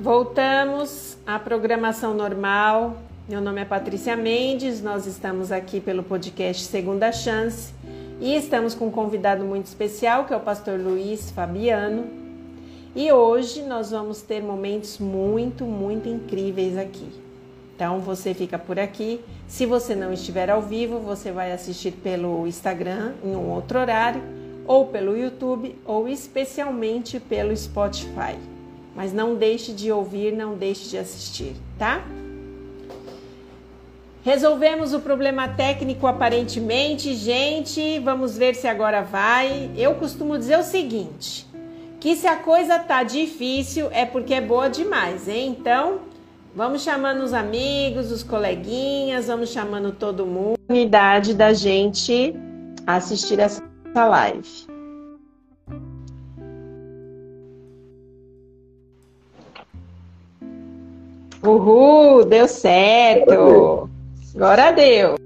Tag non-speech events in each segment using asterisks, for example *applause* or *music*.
Voltamos à programação normal. Meu nome é Patrícia Mendes, nós estamos aqui pelo podcast Segunda Chance e estamos com um convidado muito especial que é o pastor Luiz Fabiano. E hoje nós vamos ter momentos muito, muito incríveis aqui. Então você fica por aqui. Se você não estiver ao vivo, você vai assistir pelo Instagram em um outro horário, ou pelo YouTube, ou especialmente pelo Spotify. Mas não deixe de ouvir, não deixe de assistir, tá? Resolvemos o problema técnico aparentemente, gente. Vamos ver se agora vai. Eu costumo dizer o seguinte: que se a coisa tá difícil é porque é boa demais, hein? Então, vamos chamando os amigos, os coleguinhas, vamos chamando todo mundo. Unidade da gente assistir essa live. Uhul, deu certo. Agora deu.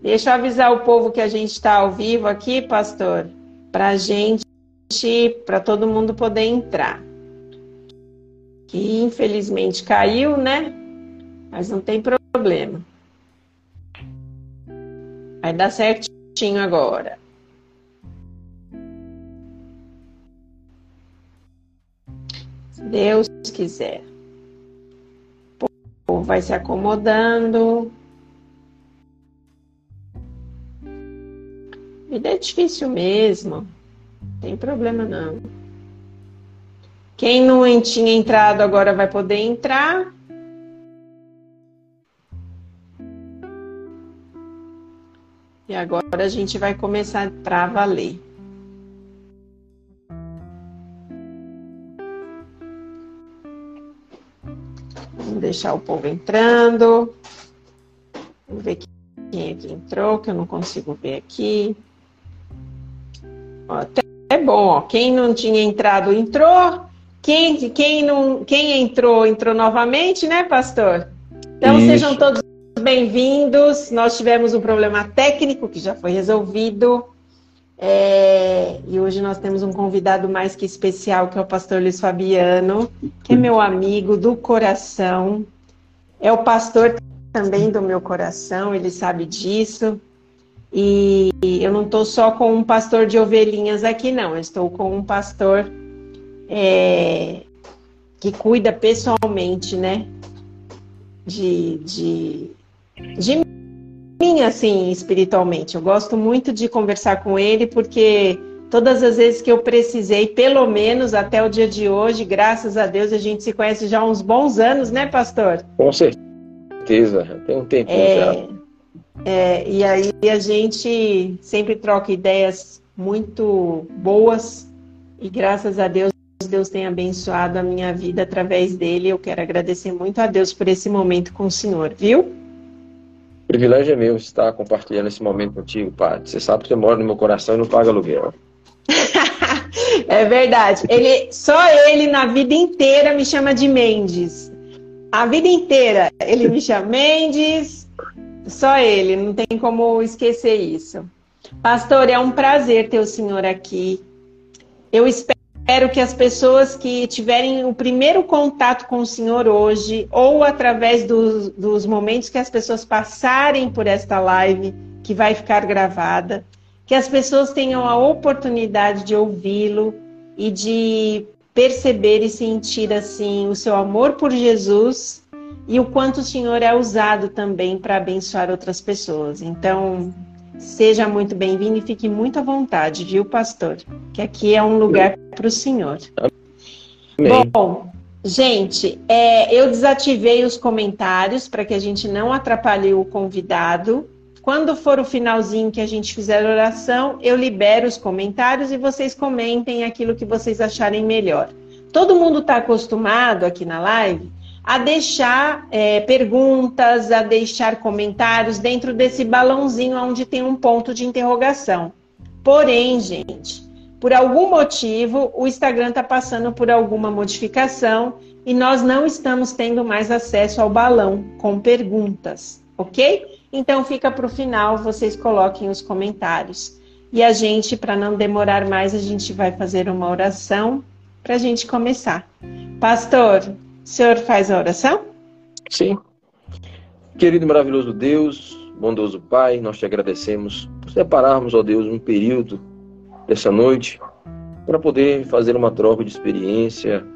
Deixa eu avisar o povo que a gente está ao vivo aqui, pastor, para gente, para todo mundo poder entrar. Que infelizmente caiu, né? Mas não tem problema. Vai dar certinho agora. Se Deus quiser. O povo vai se acomodando. Vida é difícil mesmo. Tem problema não. Quem não tinha entrado agora vai poder entrar. E agora a gente vai começar para valer. Vamos deixar o povo entrando. Vamos ver quem é que entrou, que eu não consigo ver aqui. Até é bom, ó. quem não tinha entrado entrou, quem, quem, não, quem entrou, entrou novamente, né, pastor? Então Isso. sejam todos bem-vindos. Nós tivemos um problema técnico que já foi resolvido. É, e hoje nós temos um convidado mais que especial, que é o pastor Luiz Fabiano, que é meu amigo do coração. É o pastor também do meu coração, ele sabe disso. E eu não estou só com um pastor de ovelhinhas aqui, não. Eu estou com um pastor é, que cuida pessoalmente, né? De, de, de mim, assim, espiritualmente. Eu gosto muito de conversar com ele, porque todas as vezes que eu precisei, pelo menos até o dia de hoje, graças a Deus, a gente se conhece já há uns bons anos, né, pastor? Com certeza, tem um tempinho é... já. É, e aí a gente sempre troca ideias muito boas e graças a Deus Deus tem abençoado a minha vida através dele. Eu quero agradecer muito a Deus por esse momento com o Senhor, viu? Privilégio é meu estar compartilhando esse momento contigo, Pai. Você sabe que você mora no meu coração e não paga aluguel. *laughs* é verdade. Ele, só ele na vida inteira me chama de Mendes. A vida inteira ele me chama Mendes, só ele, não tem como esquecer isso. Pastor, é um prazer ter o senhor aqui. Eu espero que as pessoas que tiverem o primeiro contato com o senhor hoje, ou através dos, dos momentos que as pessoas passarem por esta live, que vai ficar gravada, que as pessoas tenham a oportunidade de ouvi-lo e de perceber e sentir assim o seu amor por Jesus e o quanto o Senhor é usado também para abençoar outras pessoas. Então, seja muito bem-vindo e fique muito à vontade, viu, pastor? Que aqui é um lugar para o Senhor. Amém. Bom, gente, é, eu desativei os comentários para que a gente não atrapalhe o convidado. Quando for o finalzinho que a gente fizer a oração, eu libero os comentários e vocês comentem aquilo que vocês acharem melhor. Todo mundo está acostumado aqui na live a deixar é, perguntas, a deixar comentários dentro desse balãozinho onde tem um ponto de interrogação. Porém, gente, por algum motivo, o Instagram está passando por alguma modificação e nós não estamos tendo mais acesso ao balão com perguntas, ok? Então fica para o final, vocês coloquem os comentários. E a gente, para não demorar mais, a gente vai fazer uma oração para a gente começar. Pastor, O senhor faz a oração? Sim. Querido e maravilhoso Deus, bondoso Pai, nós te agradecemos por separarmos, ó Deus, um período dessa noite para poder fazer uma troca de experiência,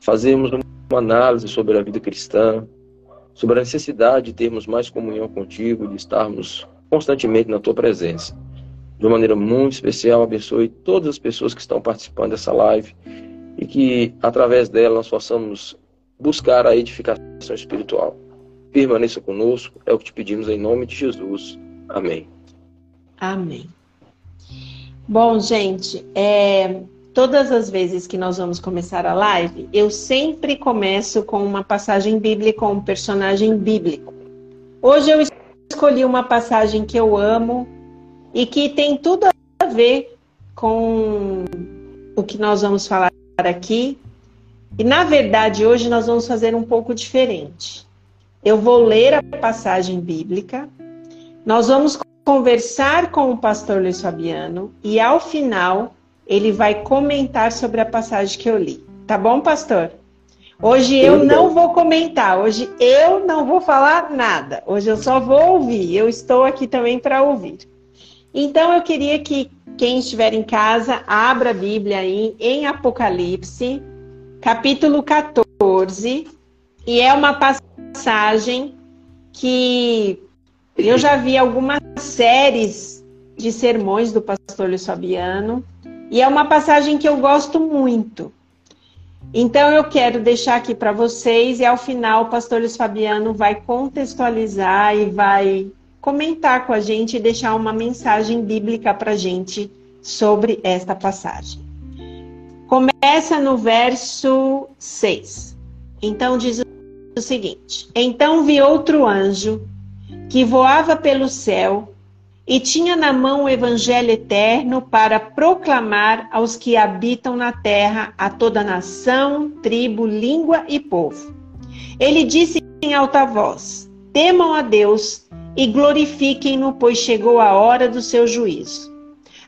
fazermos uma análise sobre a vida cristã, sobre a necessidade de termos mais comunhão contigo, de estarmos constantemente na tua presença. De uma maneira muito especial, abençoe todas as pessoas que estão participando dessa live e que, através dela, nós possamos buscar a edificação espiritual. Permaneça conosco, é o que te pedimos em nome de Jesus. Amém. Amém. Bom, gente, é, todas as vezes que nós vamos começar a live, eu sempre começo com uma passagem bíblica, com um personagem bíblico. Hoje eu escolhi uma passagem que eu amo e que tem tudo a ver com o que nós vamos falar aqui. E na verdade, hoje nós vamos fazer um pouco diferente. Eu vou ler a passagem bíblica, nós vamos conversar com o pastor Luiz Fabiano e ao final ele vai comentar sobre a passagem que eu li. Tá bom, pastor? Hoje eu não vou comentar, hoje eu não vou falar nada. Hoje eu só vou ouvir. Eu estou aqui também para ouvir. Então eu queria que quem estiver em casa abra a Bíblia aí em Apocalipse, capítulo 14, e é uma passagem que eu já vi algumas séries de sermões do pastor Luiz Fabiano e é uma passagem que eu gosto muito. Então eu quero deixar aqui para vocês e ao final o pastor Luiz Fabiano vai contextualizar e vai comentar com a gente e deixar uma mensagem bíblica para a gente sobre esta passagem. Começa no verso 6. Então diz o seguinte: Então vi outro anjo que voava pelo céu e tinha na mão o evangelho eterno para proclamar aos que habitam na terra, a toda nação, tribo, língua e povo. Ele disse em alta voz: Temam a Deus e glorifiquem-no, pois chegou a hora do seu juízo.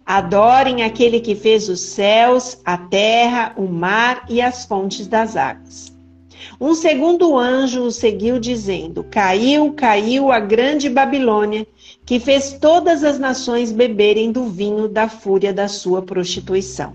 Adorem aquele que fez os céus, a terra, o mar e as fontes das águas. Um segundo anjo o seguiu, dizendo: Caiu, caiu a grande Babilônia, que fez todas as nações beberem do vinho da fúria da sua prostituição.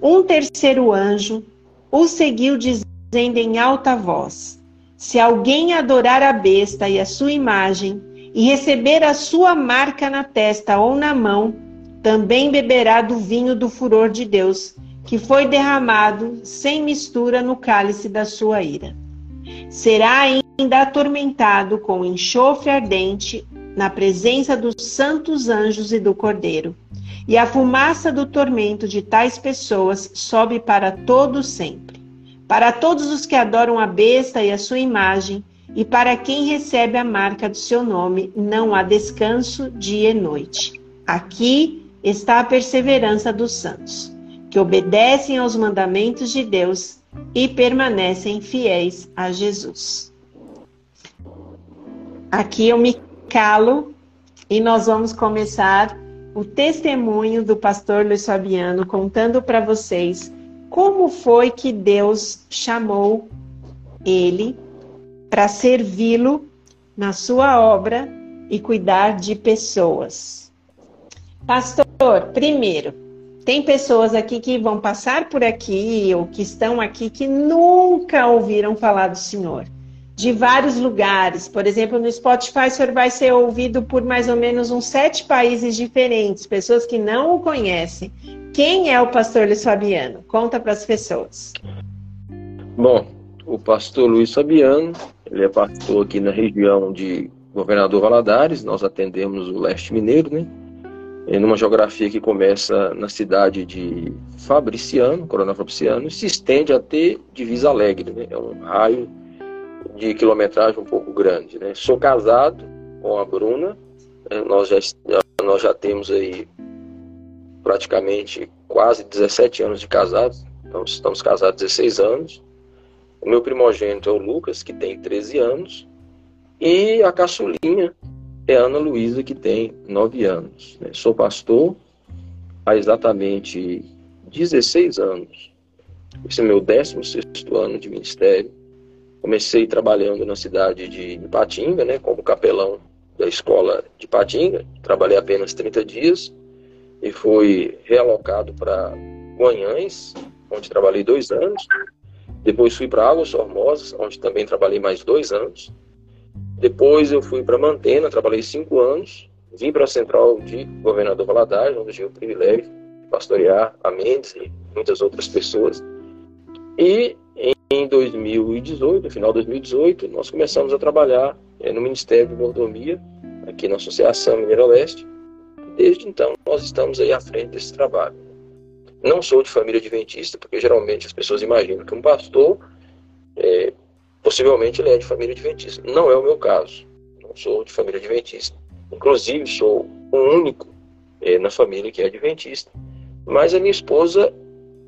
Um terceiro anjo o seguiu, dizendo em alta voz: Se alguém adorar a besta e a sua imagem, e receber a sua marca na testa ou na mão, também beberá do vinho do furor de Deus que foi derramado sem mistura no cálice da sua ira. Será ainda atormentado com enxofre ardente na presença dos santos anjos e do Cordeiro. E a fumaça do tormento de tais pessoas sobe para todo sempre. Para todos os que adoram a besta e a sua imagem, e para quem recebe a marca do seu nome, não há descanso dia e noite. Aqui está a perseverança dos santos que obedecem aos mandamentos de Deus e permanecem fiéis a Jesus. Aqui eu me calo e nós vamos começar o testemunho do pastor Luiz Fabiano contando para vocês como foi que Deus chamou ele para servi-lo na sua obra e cuidar de pessoas. Pastor, primeiro, tem pessoas aqui que vão passar por aqui ou que estão aqui que nunca ouviram falar do Senhor. De vários lugares. Por exemplo, no Spotify, o senhor vai ser ouvido por mais ou menos uns sete países diferentes, pessoas que não o conhecem. Quem é o pastor Luiz Fabiano? Conta para as pessoas. Bom, o pastor Luiz Fabiano, ele é pastor aqui na região de Governador Valadares, nós atendemos o leste mineiro, né? numa geografia que começa na cidade de Fabriciano, Coronel Fabriciano, e se estende até Divisa Alegre, né? é um raio de quilometragem um pouco grande. Né? Sou casado com a Bruna, né? nós, já, nós já temos aí praticamente quase 17 anos de casados, então estamos casados 16 anos. O meu primogênito é o Lucas, que tem 13 anos, e a caçulinha, é Ana Luísa, que tem nove anos. Né? Sou pastor há exatamente 16 anos. Esse é meu 16 ano de ministério. Comecei trabalhando na cidade de Patinga, né, como capelão da escola de Patinga. Trabalhei apenas 30 dias e fui realocado para Guanhães, onde trabalhei dois anos. Depois fui para Águas Formosas, onde também trabalhei mais dois anos. Depois eu fui para Mantena, trabalhei cinco anos. Vim para a Central de Governador Valadares, onde tive o privilégio de pastorear a Mendes e muitas outras pessoas. E em 2018, no final de 2018, nós começamos a trabalhar é, no Ministério de Mordomia, aqui na Associação Mineiro Leste. Desde então, nós estamos aí à frente desse trabalho. Não sou de família adventista, porque geralmente as pessoas imaginam que um pastor, é, possivelmente ele é de família adventista. Não é o meu caso. Não sou de família adventista. Inclusive, sou o único é, na família que é adventista. Mas a minha esposa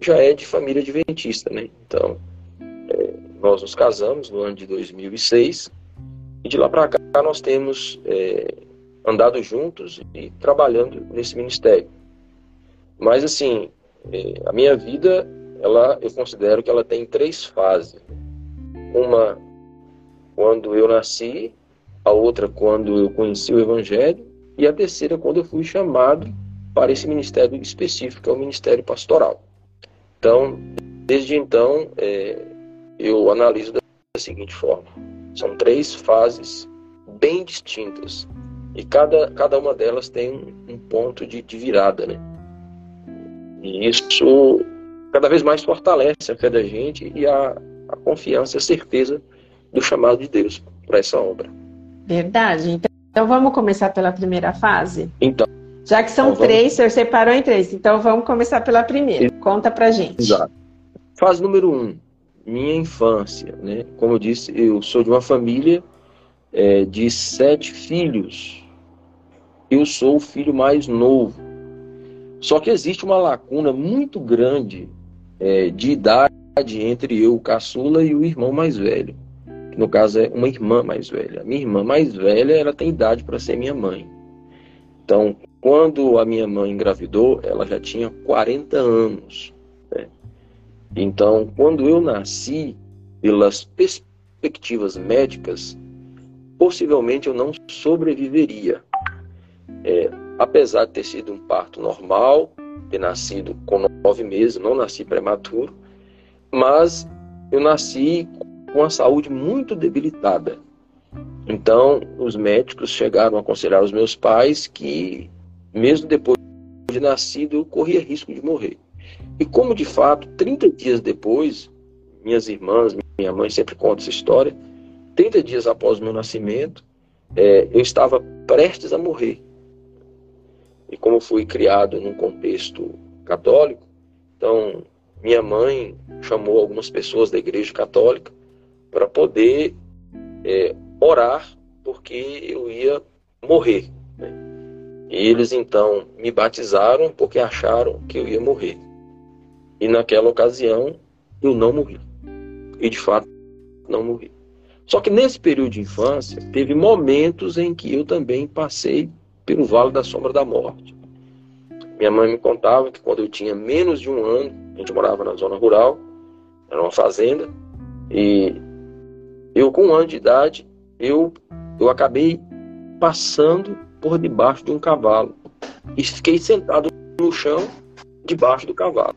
já é de família adventista, né? Então, é, nós nos casamos no ano de 2006 e de lá para cá nós temos é, andado juntos e trabalhando nesse ministério. Mas assim, a minha vida, ela, eu considero que ela tem três fases. Uma quando eu nasci, a outra quando eu conheci o Evangelho e a terceira quando eu fui chamado para esse ministério específico, que é o ministério pastoral. Então, desde então, é, eu analiso da seguinte forma: são três fases bem distintas e cada, cada uma delas tem um, um ponto de, de virada, né? E isso cada vez mais fortalece a fé da gente e a, a confiança, a certeza do chamado de Deus para essa obra. Verdade. Então, então vamos começar pela primeira fase? Então. Já que são então, três, o senhor separou em três. Então vamos começar pela primeira. Conta pra gente. Exato. Fase número um, minha infância. Né? Como eu disse, eu sou de uma família é, de sete filhos. Eu sou o filho mais novo. Só que existe uma lacuna muito grande é, de idade entre eu, o caçula, e o irmão mais velho. No caso é uma irmã mais velha. A minha irmã mais velha, ela tem idade para ser minha mãe. Então, quando a minha mãe engravidou, ela já tinha 40 anos. Né? Então, quando eu nasci, pelas perspectivas médicas, possivelmente eu não sobreviveria. É, apesar de ter sido um parto normal, ter nascido com nove meses, não nasci prematuro, mas eu nasci com a saúde muito debilitada. Então, os médicos chegaram a aconselhar os meus pais que, mesmo depois de nascido, eu corria risco de morrer. E como de fato, 30 dias depois, minhas irmãs, minha mãe sempre conta essa história, 30 dias após o meu nascimento, é, eu estava prestes a morrer. E como fui criado num contexto católico, então minha mãe chamou algumas pessoas da igreja católica para poder é, orar, porque eu ia morrer. Né? E eles então me batizaram porque acharam que eu ia morrer. E naquela ocasião eu não morri. E de fato não morri. Só que nesse período de infância, teve momentos em que eu também passei pelo vale da sombra da morte. Minha mãe me contava que quando eu tinha menos de um ano, a gente morava na zona rural, era uma fazenda, e eu com um ano de idade, eu, eu acabei passando por debaixo de um cavalo e fiquei sentado no chão debaixo do cavalo.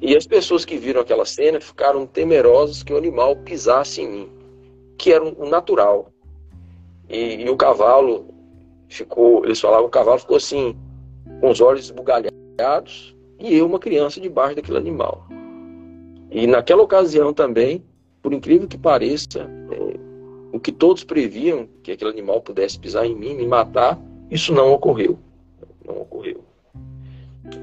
E as pessoas que viram aquela cena ficaram temerosas que o animal pisasse em mim, que era o natural. E, e o cavalo ficou, eles falavam, o cavalo ficou assim, com os olhos esbugalhados, e eu, uma criança, debaixo daquele animal. E naquela ocasião também, por incrível que pareça, é, o que todos previam, que aquele animal pudesse pisar em mim, me matar, isso não ocorreu. Não ocorreu.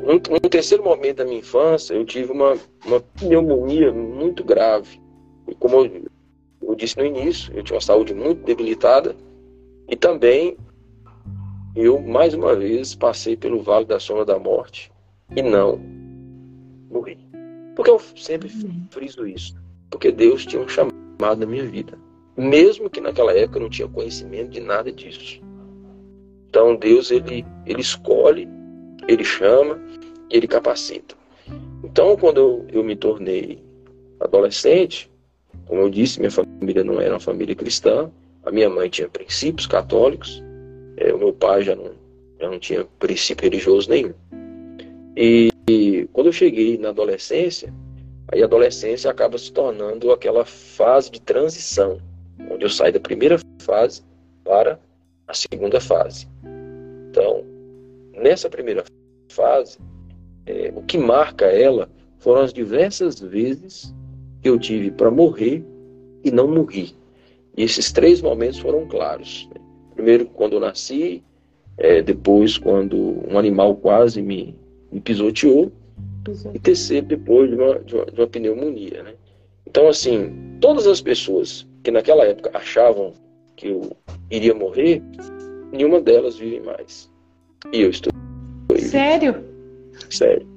Um, um terceiro momento da minha infância, eu tive uma, uma pneumonia muito grave. E como eu, eu disse no início, eu tinha uma saúde muito debilitada, e também eu, mais uma vez, passei pelo vale da sombra da morte e não morri. Porque eu sempre friso isso. Porque Deus tinha um chamado na minha vida. Mesmo que naquela época eu não tinha conhecimento de nada disso. Então Deus, ele, ele escolhe, ele chama, ele capacita. Então, quando eu, eu me tornei adolescente, como eu disse, minha família não era uma família cristã, a minha mãe tinha princípios católicos, é, o meu pai já não, já não tinha princípio religioso nenhum. E, e quando eu cheguei na adolescência, aí a adolescência acaba se tornando aquela fase de transição, onde eu saio da primeira fase para a segunda fase. Então, nessa primeira fase, é, o que marca ela foram as diversas vezes que eu tive para morrer e não morri. E esses três momentos foram claros. Né? Primeiro, quando eu nasci, é, depois, quando um animal quase me, me pisoteou, e terceiro, depois de uma, de uma, de uma pneumonia. Né? Então, assim, todas as pessoas que naquela época achavam que eu iria morrer, nenhuma delas vive mais. E eu estou. Sério? Sério.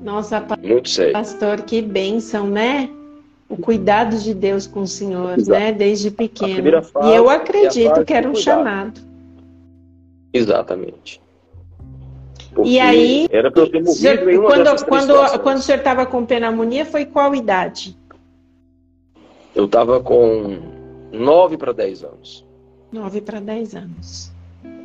Nossa, Muito sério. pastor, que bênção, né? O cuidado de Deus com o Senhor, Exato. né? Desde pequeno. Fase, e eu acredito é que era um chamado. Exatamente. Porque e aí, era para eu ter morrido em uma quando, quando, quando o senhor estava com pneumonia, foi qual idade? Eu estava com 9 para 10 anos. 9 para 10 anos.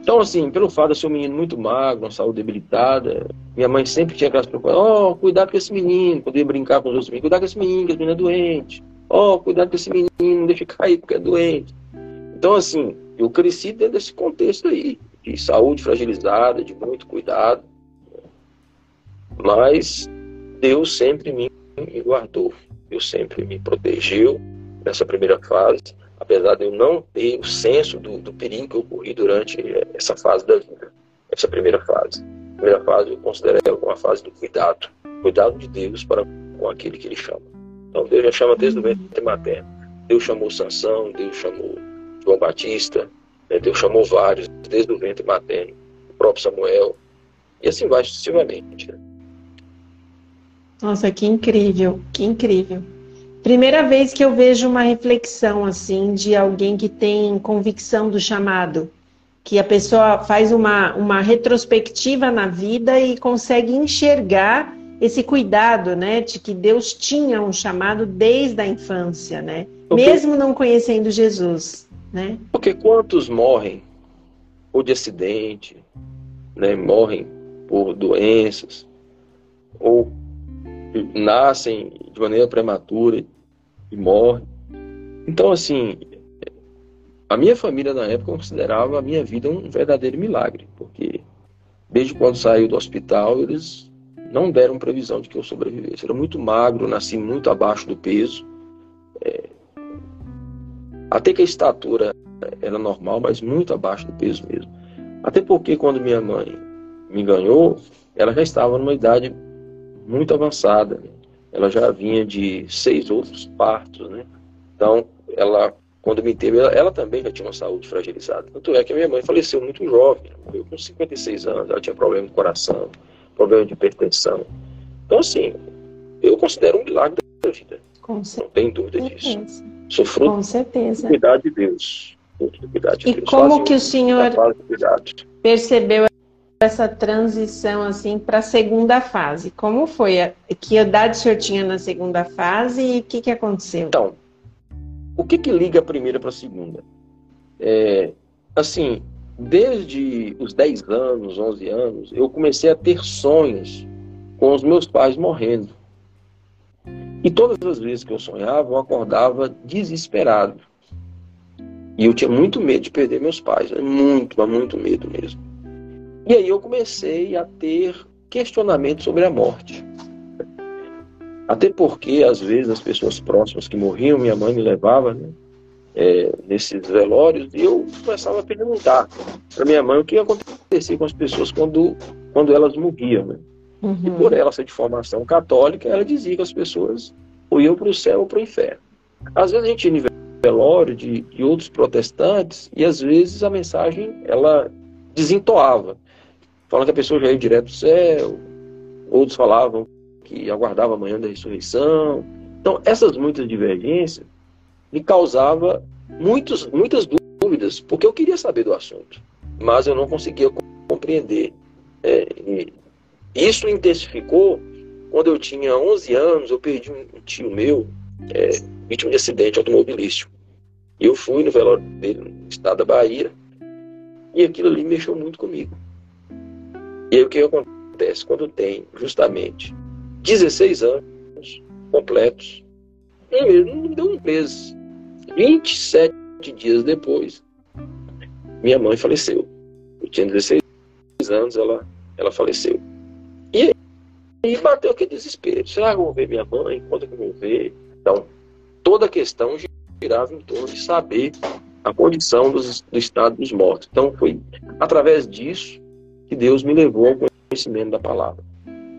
Então, assim, pelo fato de eu ser um menino muito magro, uma saúde debilitada, minha mãe sempre tinha aquelas preocupações, oh, cuidado com esse menino, poder brincar com os outros meninos, cuidado com esse menino, que esse menino é doente. Oh, cuidado com esse menino, não deixe cair porque é doente. Então, assim, eu cresci dentro desse contexto aí, de saúde fragilizada, de muito cuidado. Mas Deus sempre me guardou, Deus sempre me protegeu nessa primeira fase apesar de eu não ter o senso do, do perigo que eu corri durante essa fase da vida, essa primeira fase. A primeira fase eu considero ela como uma fase do cuidado, cuidado de Deus para com aquele que Ele chama. Então Deus já chama desde o ventre materno. Deus chamou Sansão, Deus chamou João Batista, né? Deus chamou vários desde o ventre materno, o próprio Samuel, e assim vai sucessivamente. Né? Nossa, que incrível, que incrível. Primeira vez que eu vejo uma reflexão assim de alguém que tem convicção do chamado, que a pessoa faz uma, uma retrospectiva na vida e consegue enxergar esse cuidado, né, de que Deus tinha um chamado desde a infância, né, Porque... mesmo não conhecendo Jesus, né? Porque quantos morrem ou de acidente, né, morrem por doenças ou nascem de maneira prematura e morre. Então, assim, a minha família na época considerava a minha vida um verdadeiro milagre, porque desde quando saiu do hospital eles não deram previsão de que eu sobrevivesse. era muito magro, nasci muito abaixo do peso. É... Até que a estatura era normal, mas muito abaixo do peso mesmo. Até porque quando minha mãe me ganhou, ela já estava numa idade muito avançada. Né? Ela já vinha de seis outros partos, né? Então, ela, quando me teve, ela, ela, também já tinha uma saúde fragilizada. Tanto é que a minha mãe faleceu muito jovem, morreu com 56 anos, ela tinha problema de coração, problema de hipertensão. Então, assim, eu considero um milagre da vida. Com Não tem dúvida disso. Sou fruto com certeza. do cuidado de Deus. Fruto do cuidado de e Deus. como que o senhor percebeu essa transição assim para a segunda fase? Como foi? Que idade o senhor tinha na segunda fase e o que, que aconteceu? Então, o que, que liga a primeira para a segunda? É, assim, desde os 10 anos, 11 anos, eu comecei a ter sonhos com os meus pais morrendo. E todas as vezes que eu sonhava, eu acordava desesperado. E eu tinha muito medo de perder meus pais, né? muito, muito medo mesmo. E aí eu comecei a ter questionamentos sobre a morte. Até porque, às vezes, as pessoas próximas que morriam, minha mãe me levava né, é, nesses velórios, e eu começava a perguntar para minha mãe o que ia acontecer com as pessoas quando, quando elas morriam. Né? Uhum. E por ela ser de formação católica, ela dizia que as pessoas ou iam para o céu ou para o inferno. Às vezes a gente ia velório de, de outros protestantes, e às vezes a mensagem ela desentoava falando que a pessoa já ia direto do céu, outros falavam que aguardava amanhã da ressurreição. Então, essas muitas divergências me causava muitos, muitas dúvidas, porque eu queria saber do assunto, mas eu não conseguia compreender. É, Isso intensificou quando eu tinha 11 anos, eu perdi um tio meu, é, vítima de acidente automobilístico. Eu fui no velório dele no estado da Bahia e aquilo ali mexeu muito comigo. E aí o que acontece? Quando tem justamente 16 anos completos, mês, não deu um mês, 27 dias depois, minha mãe faleceu. Eu tinha 16 anos, ela, ela faleceu. E aí bateu aquele desespero. Será que eu vou ver minha mãe? Quando que eu vou ver? Então, toda a questão girava em torno de saber a condição dos, do estado dos mortos. Então, foi através disso que Deus me levou ao conhecimento da palavra.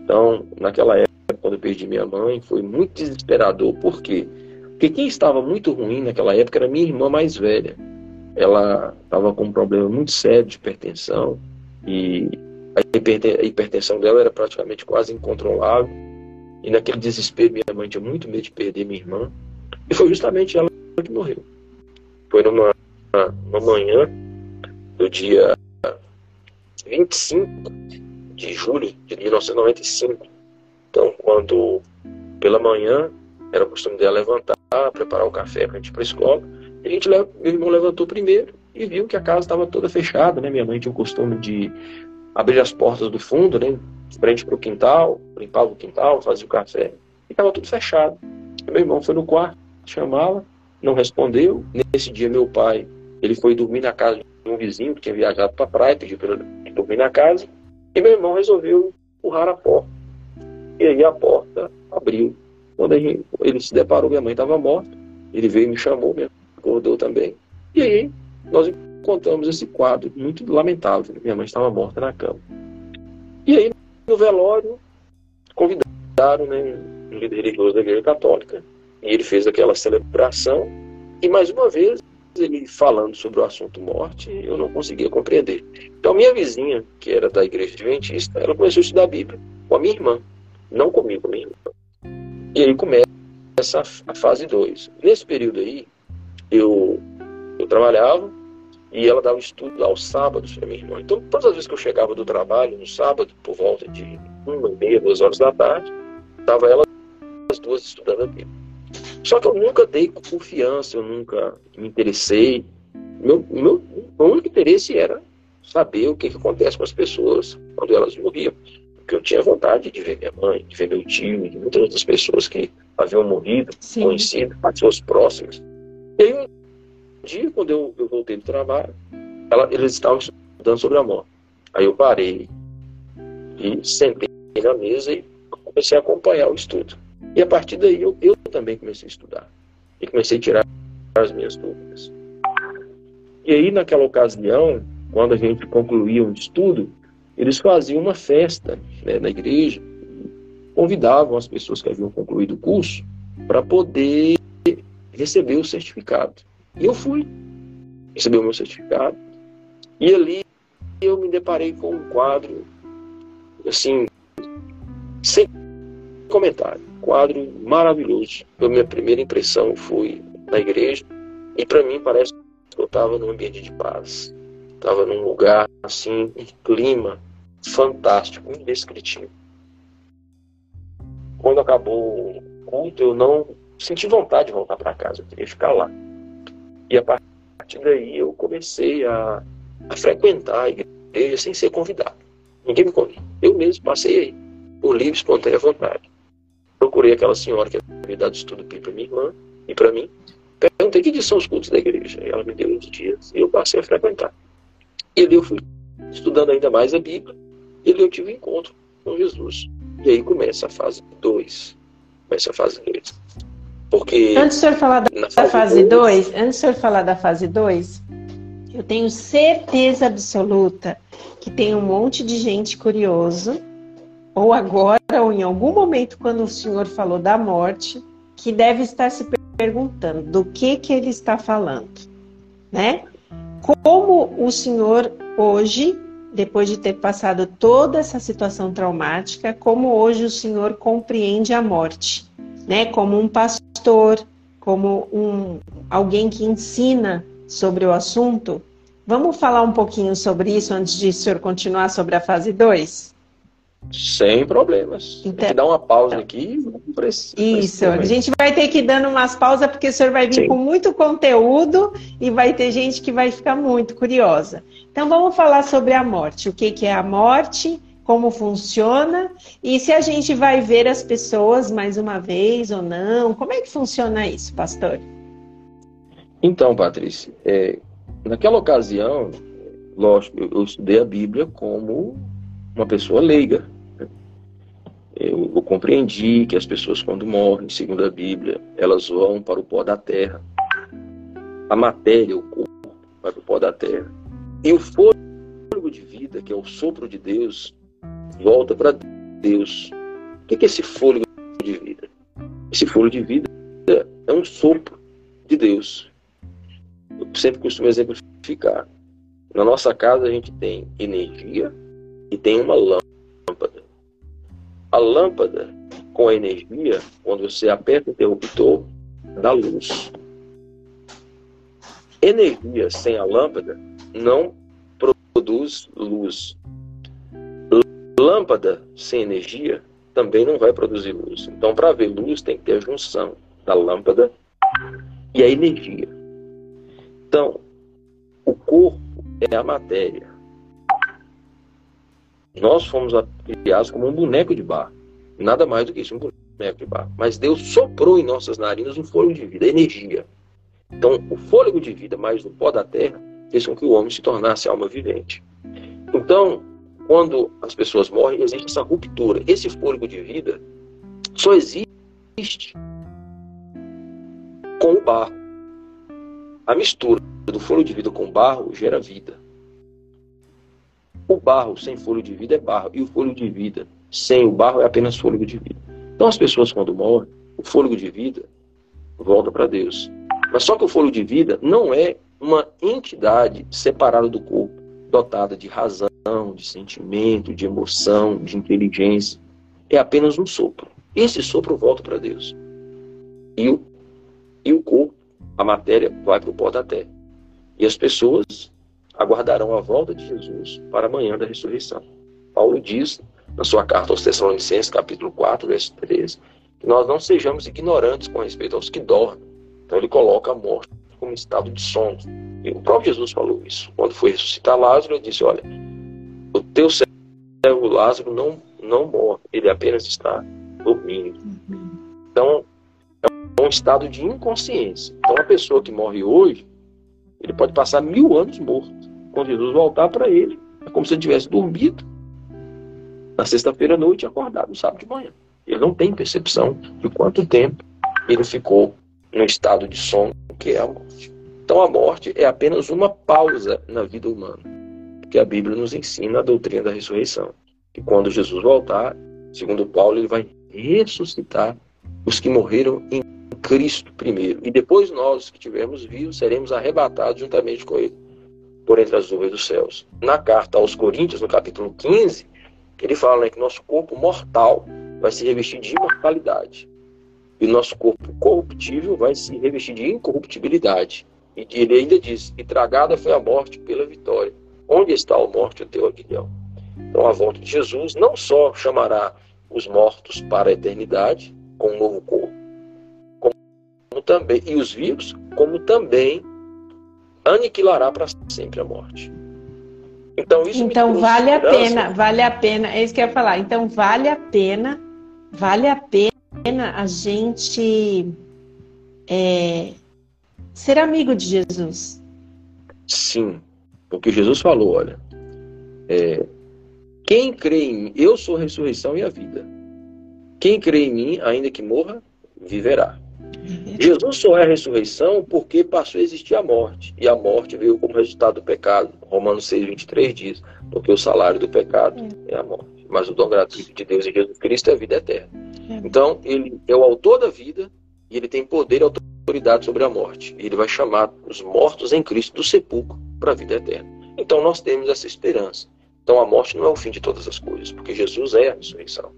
Então, naquela época, quando eu perdi minha mãe, foi muito desesperador. Por quê? Porque quem estava muito ruim naquela época era minha irmã mais velha. Ela estava com um problema muito sério de hipertensão e a hipertensão dela era praticamente quase incontrolável. E naquele desespero, minha mãe tinha muito medo de perder minha irmã. E foi justamente ela que morreu. Foi numa, numa manhã do dia 25 de julho de 1995. Então, quando pela manhã era costume dela levantar, preparar o café para a gente ir para a escola, a gente, meu irmão levantou primeiro e viu que a casa estava toda fechada, né? Minha mãe tinha o costume de abrir as portas do fundo, né? Frente para o quintal, limpava o quintal, fazia o café, e estava tudo fechado. Meu irmão foi no quarto chamá-la, não respondeu. Nesse dia, meu pai, ele foi dormir na casa de um vizinho que tinha viajado para a praia, pediu para dormir na casa, e meu irmão resolveu empurrar a porta. E aí a porta abriu. Quando gente, ele se deparou, minha mãe estava morta, ele veio e me chamou, me acordou também. E aí nós encontramos esse quadro muito lamentável. Minha mãe estava morta na cama. E aí, no velório, convidaram né, um líder religioso da Igreja Católica e ele fez aquela celebração. E mais uma vez, ele falando sobre o assunto morte, eu não conseguia compreender. Então, minha vizinha, que era da igreja adventista, ela começou a estudar a Bíblia com a minha irmã, não comigo, minha irmã. E aí começa a fase 2. Nesse período aí, eu, eu trabalhava e ela dava estudo aos sábados para minha irmã. Então, todas as vezes que eu chegava do trabalho, no sábado, por volta de uma e meia, duas horas da tarde, estava ela as duas estudando a Bíblia. Só que eu nunca dei confiança, eu nunca me interessei. Meu, meu, meu único interesse era saber o que, que acontece com as pessoas quando elas morriam. Porque eu tinha vontade de ver minha mãe, de ver meu tio, e muitas outras pessoas que haviam morrido, Sim. conhecido, pessoas próximas. E aí, um dia, quando eu, eu voltei do trabalho, ela, eles estavam estudando sobre a morte. Aí eu parei e sentei na mesa e comecei a acompanhar o estudo. E a partir daí eu, eu também comecei a estudar. E comecei a tirar as minhas dúvidas. E aí, naquela ocasião, quando a gente concluía o estudo, eles faziam uma festa né, na igreja, convidavam as pessoas que haviam concluído o curso para poder receber o certificado. E eu fui receber o meu certificado. E ali eu me deparei com um quadro, assim, sem comentário quadro maravilhoso. A minha primeira impressão foi na igreja e para mim parece que eu estava num ambiente de paz. Estava num lugar assim, um clima fantástico, indescritível. Quando acabou o culto, eu não senti vontade de voltar para casa, eu queria ficar lá. E a partir daí eu comecei a, a frequentar a igreja sem ser convidado. Ninguém me convidou. Eu mesmo passei aí, por livre, espontânea vontade procurei aquela senhora que havia dado estudo para minha irmã e para mim. Perguntei que são os cultos da igreja. E ela me deu uns dias e eu passei a frequentar. E ali eu fui estudando ainda mais a Bíblia. E ali eu tive um encontro com Jesus. E aí começa a fase 2. Começa a fase 2. Porque. Antes do senhor falar da, da fase 2, antes do senhor falar da fase 2, eu tenho certeza absoluta que tem um monte de gente curioso ou agora, ou em algum momento, quando o Senhor falou da morte, que deve estar se perguntando do que que ele está falando, né? Como o Senhor hoje, depois de ter passado toda essa situação traumática, como hoje o Senhor compreende a morte, né? Como um pastor, como um alguém que ensina sobre o assunto. Vamos falar um pouquinho sobre isso antes de o senhor continuar sobre a fase 2? Sem problemas. Então, Tem que dar uma pausa aqui. Isso, a gente vai ter que ir dando umas pausas, porque o senhor vai vir Sim. com muito conteúdo e vai ter gente que vai ficar muito curiosa. Então vamos falar sobre a morte. O que, que é a morte? Como funciona? E se a gente vai ver as pessoas mais uma vez ou não? Como é que funciona isso, pastor? Então, Patrícia, é, naquela ocasião, lógico, eu estudei a Bíblia como uma pessoa leiga. Eu, eu, compreendi que as pessoas, quando morrem, segundo a Bíblia, elas vão para o pó da terra. A matéria, o corpo, vai para o pó da terra. E o fôlego de vida, que é o sopro de Deus, volta para Deus. O que é esse fôlego de vida? Esse fôlego de vida é um sopro de Deus. Eu sempre costumo exemplificar. Na nossa casa a gente tem energia e tem uma lâmpada. A lâmpada com a energia, quando você aperta o interruptor, dá luz. Energia sem a lâmpada não produz luz. Lâmpada sem energia também não vai produzir luz. Então, para ver luz, tem que ter a junção da lâmpada e a energia. Então, o corpo é a matéria. Nós fomos criados como um boneco de barro. Nada mais do que isso, um boneco de barro. Mas Deus soprou em nossas narinas um fôlego de vida, energia. Então, o fôlego de vida mais no pó da terra fez com que o homem se tornasse alma vivente. Então, quando as pessoas morrem, existe essa ruptura. Esse fôlego de vida só existe com o barro. A mistura do fôlego de vida com o barro gera vida. O barro sem fôlego de vida é barro, e o fôlego de vida sem o barro é apenas fôlego de vida. Então, as pessoas, quando morrem, o fôlego de vida volta para Deus. Mas só que o fôlego de vida não é uma entidade separada do corpo, dotada de razão, de sentimento, de emoção, de inteligência. É apenas um sopro. Esse sopro volta para Deus. E o, e o corpo, a matéria, vai para o pó da terra. E as pessoas aguardarão a volta de Jesus para amanhã da ressurreição. Paulo diz na sua carta aos Tessalonicenses, capítulo 4, verso 13, que nós não sejamos ignorantes com respeito aos que dormem. Então ele coloca a morte como estado de sono. E o próprio Jesus falou isso. Quando foi ressuscitar Lázaro, ele disse: Olha, o teu servo Lázaro não, não morre, ele apenas está dormindo. Então, é um estado de inconsciência. Então, a pessoa que morre hoje, ele pode passar mil anos morto. Quando Jesus voltar para ele, é como se ele tivesse dormido na sexta-feira à noite e acordado no sábado de manhã. Ele não tem percepção de quanto tempo ele ficou no estado de sono, que é a morte. Então a morte é apenas uma pausa na vida humana, porque a Bíblia nos ensina a doutrina da ressurreição. Que quando Jesus voltar, segundo Paulo, ele vai ressuscitar os que morreram em Cristo primeiro. E depois nós, que tivermos vivos, seremos arrebatados juntamente com ele, por entre as nuvens dos céus. Na carta aos Coríntios, no capítulo 15, ele fala né, que nosso corpo mortal vai se revestir de imortalidade. E nosso corpo corruptível vai se revestir de incorruptibilidade. E ele ainda diz: E tragada foi a morte pela vitória. Onde está a morte, o teu aguilhão? Então, a volta de Jesus não só chamará os mortos para a eternidade, com um novo corpo, como também, e os vivos, como também aniquilará para sempre a morte. Então, isso então vale a pena, vale a pena, é isso que eu ia falar. Então, vale a pena, vale a pena a gente é, ser amigo de Jesus. Sim, porque Jesus falou, olha, é, quem crê em mim, eu sou a ressurreição e a vida. Quem crê em mim, ainda que morra, viverá. Jesus só é a ressurreição porque passou a existir a morte. E a morte veio como resultado do pecado. Romanos 6, 23 diz: Porque o salário do pecado é a morte. Mas o dom gratuito de Deus em Jesus Cristo é a vida eterna. Então, ele é o autor da vida e ele tem poder e autoridade sobre a morte. Ele vai chamar os mortos em Cristo do sepulcro para a vida eterna. Então, nós temos essa esperança. Então, a morte não é o fim de todas as coisas, porque Jesus é a ressurreição.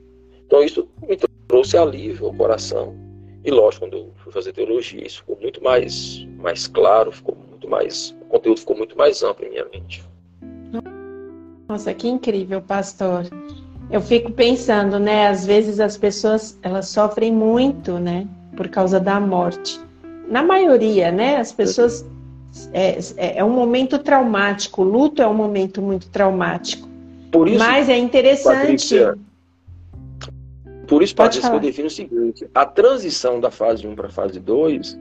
Então, isso me trouxe alívio ao coração e lógico, quando eu fui fazer teologia, isso ficou muito mais, mais claro, ficou muito mais. O conteúdo ficou muito mais amplo em minha mente. Nossa, que incrível, pastor. Eu fico pensando, né? Às vezes as pessoas elas sofrem muito, né? Por causa da morte. Na maioria, né? As pessoas é, é, é um momento traumático. O luto é um momento muito traumático. Por isso, Mas é interessante. Patrícia, por isso, Patrícia, que eu defino o seguinte: a transição da fase 1 para a fase 2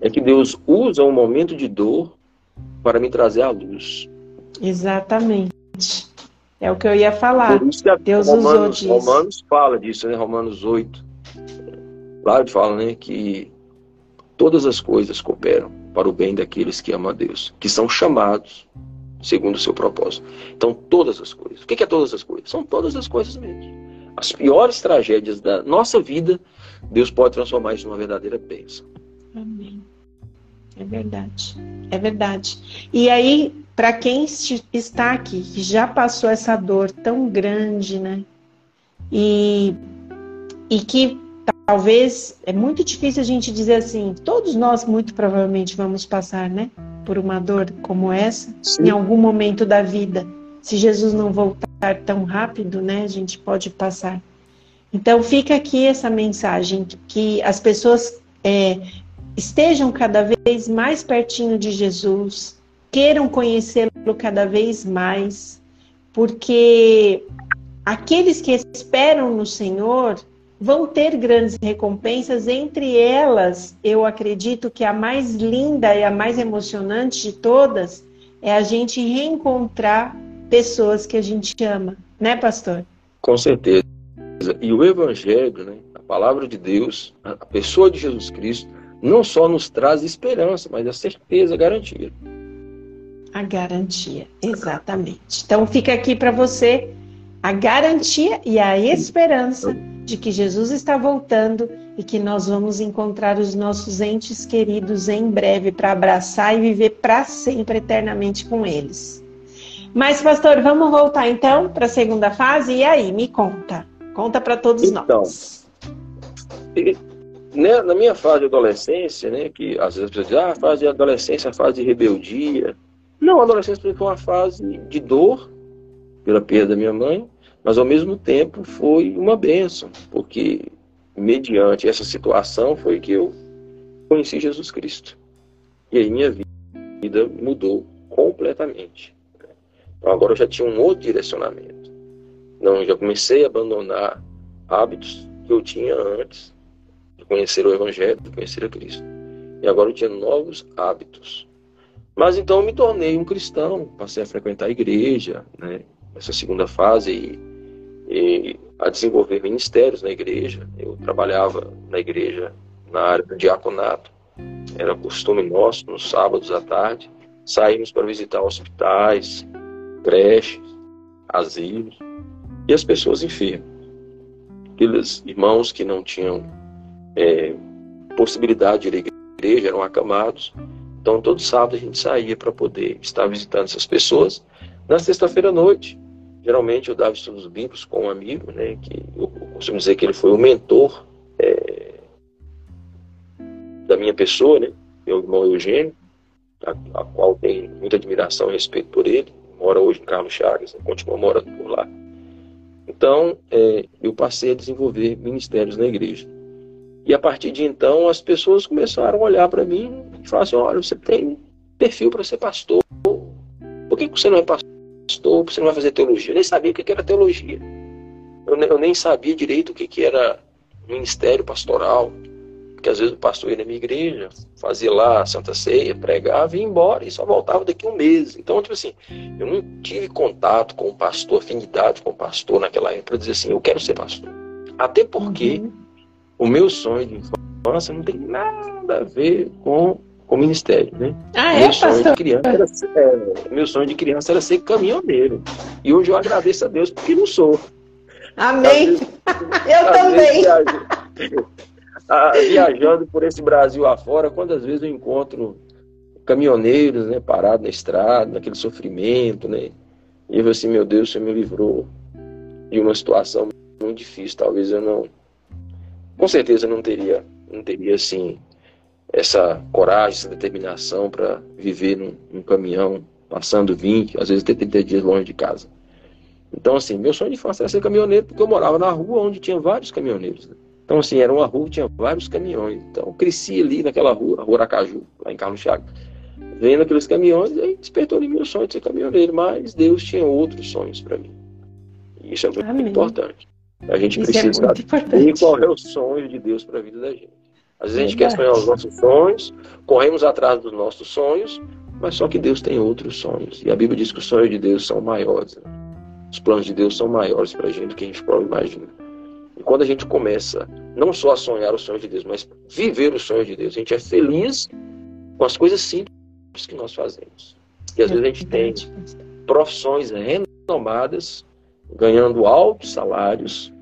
é que Deus usa um momento de dor para me trazer a luz. Exatamente. É o que eu ia falar. Por isso que Deus Romanos, usou disso. Romanos fala disso, né? Romanos 8. Lá ele fala, né, que todas as coisas cooperam para o bem daqueles que amam a Deus, que são chamados segundo o seu propósito. Então, todas as coisas. O que é todas as coisas? São todas as coisas mesmo. As piores tragédias da nossa vida, Deus pode transformar isso numa verdadeira bênção. Amém. É verdade. É verdade. E aí, para quem está aqui, que já passou essa dor tão grande, né? E, e que talvez é muito difícil a gente dizer assim, todos nós muito provavelmente vamos passar, né? Por uma dor como essa, Sim. em algum momento da vida. Se Jesus não voltar tão rápido, né? A gente pode passar. Então fica aqui essa mensagem que as pessoas é, estejam cada vez mais pertinho de Jesus, queiram conhecê-lo cada vez mais, porque aqueles que esperam no Senhor vão ter grandes recompensas, entre elas, eu acredito que a mais linda e a mais emocionante de todas é a gente reencontrar pessoas que a gente ama, né, pastor? Com certeza. E o evangelho, né, a palavra de Deus, a pessoa de Jesus Cristo, não só nos traz esperança, mas a certeza, a garantia. A garantia, exatamente. Então fica aqui para você a garantia e a esperança de que Jesus está voltando e que nós vamos encontrar os nossos entes queridos em breve para abraçar e viver para sempre eternamente com eles. Mas, pastor, vamos voltar então para a segunda fase? E aí, me conta. Conta para todos então, nós. Né, na minha fase de adolescência, né, que às vezes você diz, ah, a fase de adolescência, a fase de rebeldia, não, a adolescência foi uma fase de dor pela perda da minha mãe, mas ao mesmo tempo foi uma benção, porque mediante essa situação foi que eu conheci Jesus Cristo. E aí minha vida mudou completamente. Então agora eu já tinha um outro direcionamento. Não, já comecei a abandonar hábitos que eu tinha antes de conhecer o Evangelho, de conhecer a Cristo. E agora eu tinha novos hábitos. Mas então eu me tornei um cristão, passei a frequentar a igreja, né, nessa segunda fase, e, e a desenvolver ministérios na igreja. Eu trabalhava na igreja na área do diaconato, era costume nosso, nos sábados à tarde, saímos para visitar hospitais, creches, asilos e as pessoas enfermas. Aqueles irmãos que não tinham é, possibilidade de ir à igreja eram acamados então, todo sábado a gente saía para poder estar visitando essas pessoas. Na sexta-feira à noite, geralmente eu dava estudos bíblicos com um amigo, né, que eu costumo dizer que ele foi o mentor é, da minha pessoa, né, meu irmão Eugênio, a, a, qual tenho muita admiração e respeito por ele. Mora hoje em Carlos Chagas, continua morando por lá. Então, é, eu passei a desenvolver ministérios na igreja. E a partir de então, as pessoas começaram a olhar para mim e falar assim: olha, você tem perfil para ser pastor. Por que você não é pastor? Você não vai fazer teologia? Eu nem sabia o que era teologia. Eu eu nem sabia direito o que era ministério pastoral. Porque às vezes o pastor ia na minha igreja, fazia lá a Santa Ceia, pregava e ia embora e só voltava daqui a um mês. Então, tipo assim, eu não tive contato com o pastor, afinidade com o pastor naquela época para dizer assim: eu quero ser pastor. Até porque uhum. o meu sonho de infância não tem nada a ver com o ministério, né? Ah, é, meu sonho pastor? de criança era ser, é, meu sonho de criança era ser caminhoneiro. E hoje eu agradeço a Deus porque não sou. Amém. Vezes, *laughs* eu também. Ah, viajando por esse Brasil afora, quantas vezes eu encontro caminhoneiros, né, parados na estrada, naquele sofrimento, né? E eu assim, meu Deus, você me livrou de uma situação muito difícil. Talvez eu não, com certeza não teria, não teria assim essa coragem, essa determinação para viver num, num, caminhão, passando 20, às vezes até 30 dias longe de casa. Então, assim, meu sonho de infância era ser caminhoneiro porque eu morava na rua onde tinha vários caminhoneiros. Né? Então, assim, era uma rua que tinha vários caminhões. Então, eu cresci ali naquela rua, a Rua Aracaju, lá em Carlos Chagas, vendo aqueles caminhões, e aí despertou em meu sonho de ser caminhoneiro, mas Deus tinha outros sonhos para mim. E isso é muito Amém. importante. A gente isso é precisa é saber qual é o sonho de Deus para a vida da gente. Às vezes a gente quer sonhar os nossos sonhos, corremos atrás dos nossos sonhos, mas só que Deus tem outros sonhos. E a Bíblia diz que os sonhos de Deus são maiores. Né? Os planos de Deus são maiores para a gente do que a gente pode imaginar. E quando a gente começa não só a sonhar os sonhos de Deus, mas viver os sonhos de Deus, a gente é feliz com as coisas simples que nós fazemos. E às vezes a gente tem profissões renomadas, ganhando altos salários,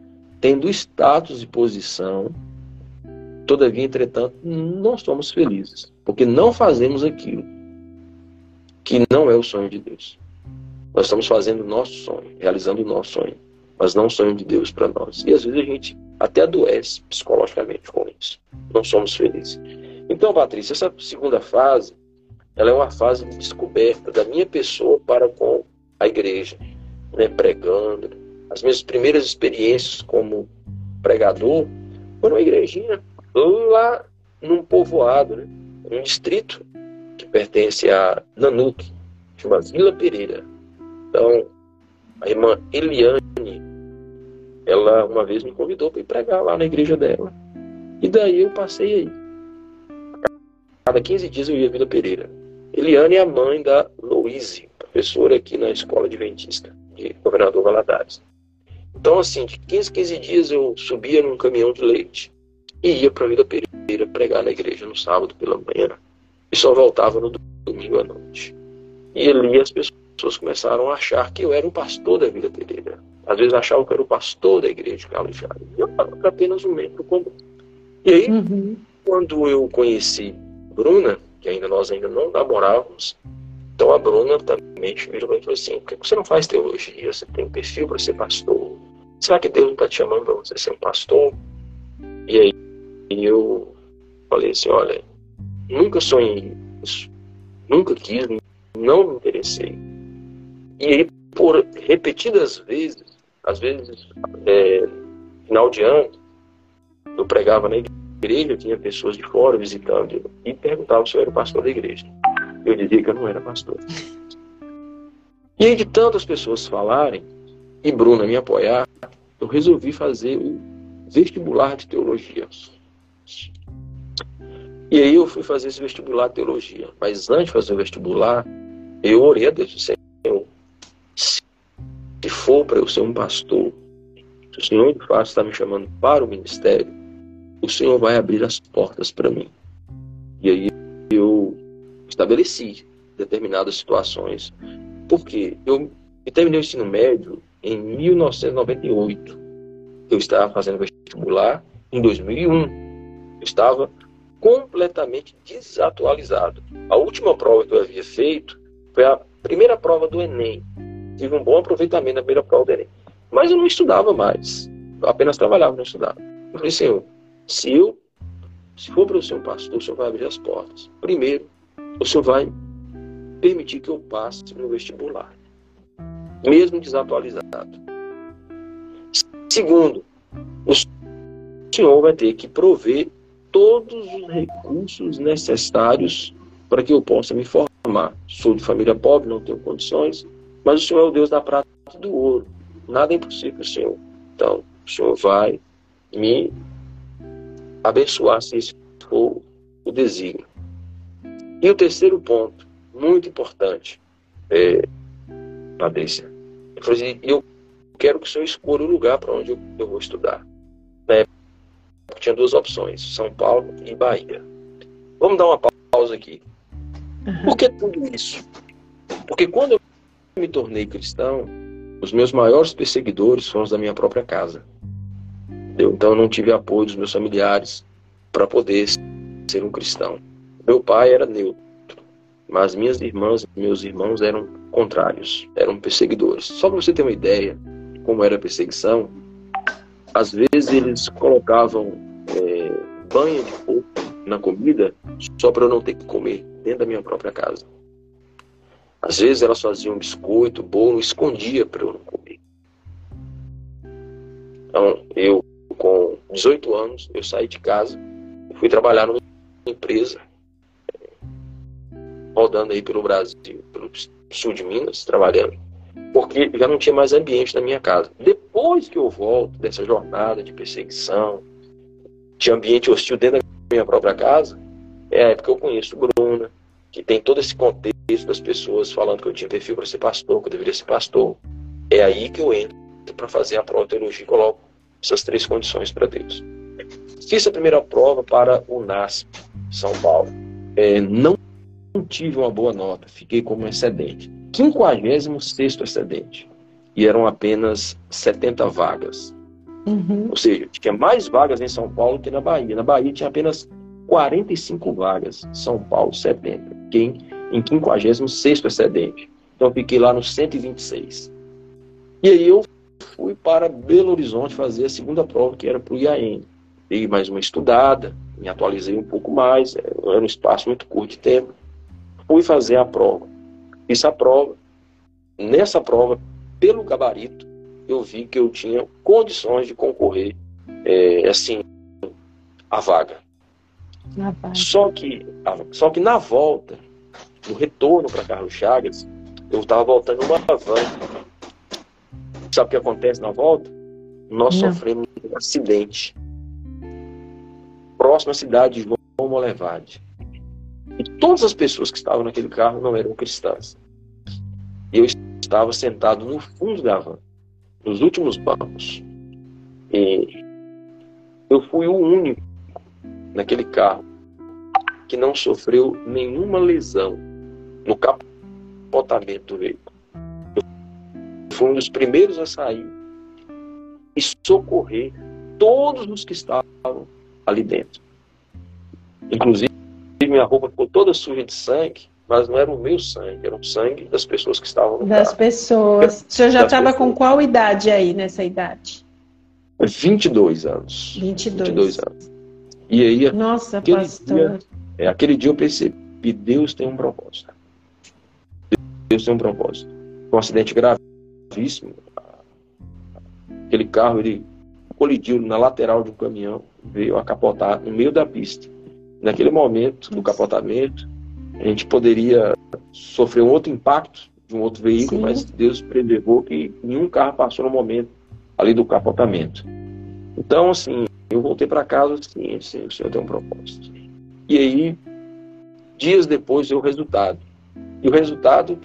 tendo status e posição, Todavia, entretanto, não somos felizes, porque não fazemos aquilo que não é o sonho de Deus. Nós estamos fazendo o nosso sonho, realizando o nosso sonho, mas não sonho de Deus para nós. E às vezes a gente até adoece psicologicamente com isso. Não somos felizes. Então, Patrícia, essa segunda fase, ela é uma fase de descoberta da minha pessoa para com a igreja, né, pregando. As minhas primeiras experiências como pregador foram uma igrejinha lá num povoado, né? um distrito que pertence a Nanuque, chama Vila Pereira. Então, a irmã Eliane, ela uma vez me convidou para pregar lá na igreja dela. E daí eu passei aí. Cada 15 dias eu ia a Vila Pereira. Eliane é a mãe da Louise, professora aqui na escola adventista de Governador Valadares. Então, assim, de 15 15 dias eu subia num caminhão de leite e ia para Vila Pereira pregar na igreja no sábado pela manhã e só voltava no domingo à noite. E ali as pessoas começaram a achar que eu era um pastor da Vila Pereira. Às vezes achavam que era o pastor da igreja de Carlos. E eu era apenas um membro comum. E aí, uhum. quando eu conheci Bruna, que ainda nós ainda não namorávamos, então a Bruna também virou e falou assim: por que você não faz teologia? Você tem perfil para ser pastor? Será que Deus não está te chamando para você ser um pastor? E aí eu falei assim, olha, nunca sonhei isso, nunca quis, não me interessei. E aí, por repetidas vezes, às vezes, é, final de ano, eu pregava na igreja, tinha pessoas de fora visitando e perguntavam se eu era o pastor da igreja. Eu dizia que eu não era pastor. E aí, de tantas pessoas falarem, e Bruna me apoiar, eu resolvi fazer o vestibular de teologia. E aí eu fui fazer esse vestibular de teologia. Mas antes de fazer o vestibular, eu orei a Deus, for para eu ser um pastor, se o Senhor de fato está me chamando para o ministério, o Senhor vai abrir as portas para mim. E aí eu estabeleci determinadas situações. Porque eu, eu terminei o ensino médio em 1998. Eu estava fazendo vestibular em 2001 estava completamente desatualizado. A última prova que eu havia feito foi a primeira prova do Enem. Tive um bom aproveitamento na primeira prova do Enem. Mas eu não estudava mais. Eu apenas trabalhava, não estudava. Eu falei, Senhor, se eu, se for para ser um pastor, o Senhor vai abrir as portas. Primeiro, o Senhor vai permitir que eu passe no vestibular, mesmo desatualizado. Segundo, o Senhor vai ter que prover todos os recursos necessários para que eu possa me formar. Sou de família pobre, não tenho condições, mas o Senhor é o Deus da prata e do ouro. Nada é impossível, Senhor. Então, o Senhor vai me abençoar se esse for o desígnio. E o terceiro ponto, muito importante, é, Patrícia, eu falei eu quero que o Senhor escolha o lugar para onde eu, eu vou estudar. Na época, tinha duas opções, São Paulo e Bahia. Vamos dar uma pausa aqui. Por que tudo isso? Porque quando eu me tornei cristão, os meus maiores perseguidores foram os da minha própria casa. Então eu não tive apoio dos meus familiares para poder ser um cristão. Meu pai era neutro, mas minhas irmãs e meus irmãos eram contrários, eram perseguidores. Só para você ter uma ideia de como era a perseguição, às vezes eles colocavam é, banha de porco na comida só para eu não ter que comer dentro da minha própria casa. Às vezes elas faziam biscoito, bolo, escondia para eu não comer. Então, eu, com 18 anos, eu saí de casa, fui trabalhar numa empresa, rodando aí pelo Brasil, pelo sul de Minas, trabalhando, porque já não tinha mais ambiente na minha casa. Depois que eu volto dessa jornada de perseguição, de ambiente hostil dentro da minha própria casa, é a época que eu conheço Bruna, que tem todo esse contexto das pessoas falando que eu tinha perfil para ser pastor, que eu deveria ser pastor. É aí que eu entro para fazer a prova de teologia e coloco essas três condições para Deus. Fiz a primeira prova para o NASP, São Paulo. É, não tive uma boa nota, fiquei como excedente. 56 excedente. E eram apenas 70 vagas. Uhum. Ou seja, tinha mais vagas em São Paulo que na Bahia. Na Bahia tinha apenas 45 vagas, São Paulo 70. Quem em 56 excedente. Então fiquei lá no 126. E aí eu fui para Belo Horizonte fazer a segunda prova, que era para o IAN. Dei mais uma estudada, me atualizei um pouco mais, era um espaço muito curto de tempo. Fui fazer a prova. Fiz a prova. Nessa prova, pelo gabarito, eu vi que eu tinha condições de concorrer, é, assim, a vaga. Só que, só que na volta, no retorno para Carlos Chagas, eu estava voltando uma van. Sabe o que acontece na volta? Nós Não. sofremos um acidente. Próxima cidade de João Molevade. E todas as pessoas que estavam naquele carro não eram cristãs. Eu estava sentado no fundo da van, nos últimos bancos. E eu fui o único naquele carro que não sofreu nenhuma lesão no capotamento do veículo. Eu fui um dos primeiros a sair e socorrer todos os que estavam ali dentro. Inclusive, minha roupa ficou toda suja de sangue, mas não era o meu sangue, era o sangue das pessoas que estavam no Das carro. pessoas. O senhor já estava com qual idade aí, nessa idade? 22 anos. 22. 22 anos. E aí, Nossa, pastor. Dia, é, aquele dia eu percebi, Deus tem um propósito. Deus tem um propósito. Um acidente gravíssimo. Aquele carro, ele colidiu na lateral de um caminhão, veio a capotar no meio da pista. Naquele momento do capotamento, a gente poderia sofrer um outro impacto de um outro veículo, Sim. mas Deus preservou que nenhum carro passou no momento ali do capotamento. Então, assim, eu voltei para casa assim, assim, o Senhor tem um propósito. E aí, dias depois, deu o resultado. E o resultado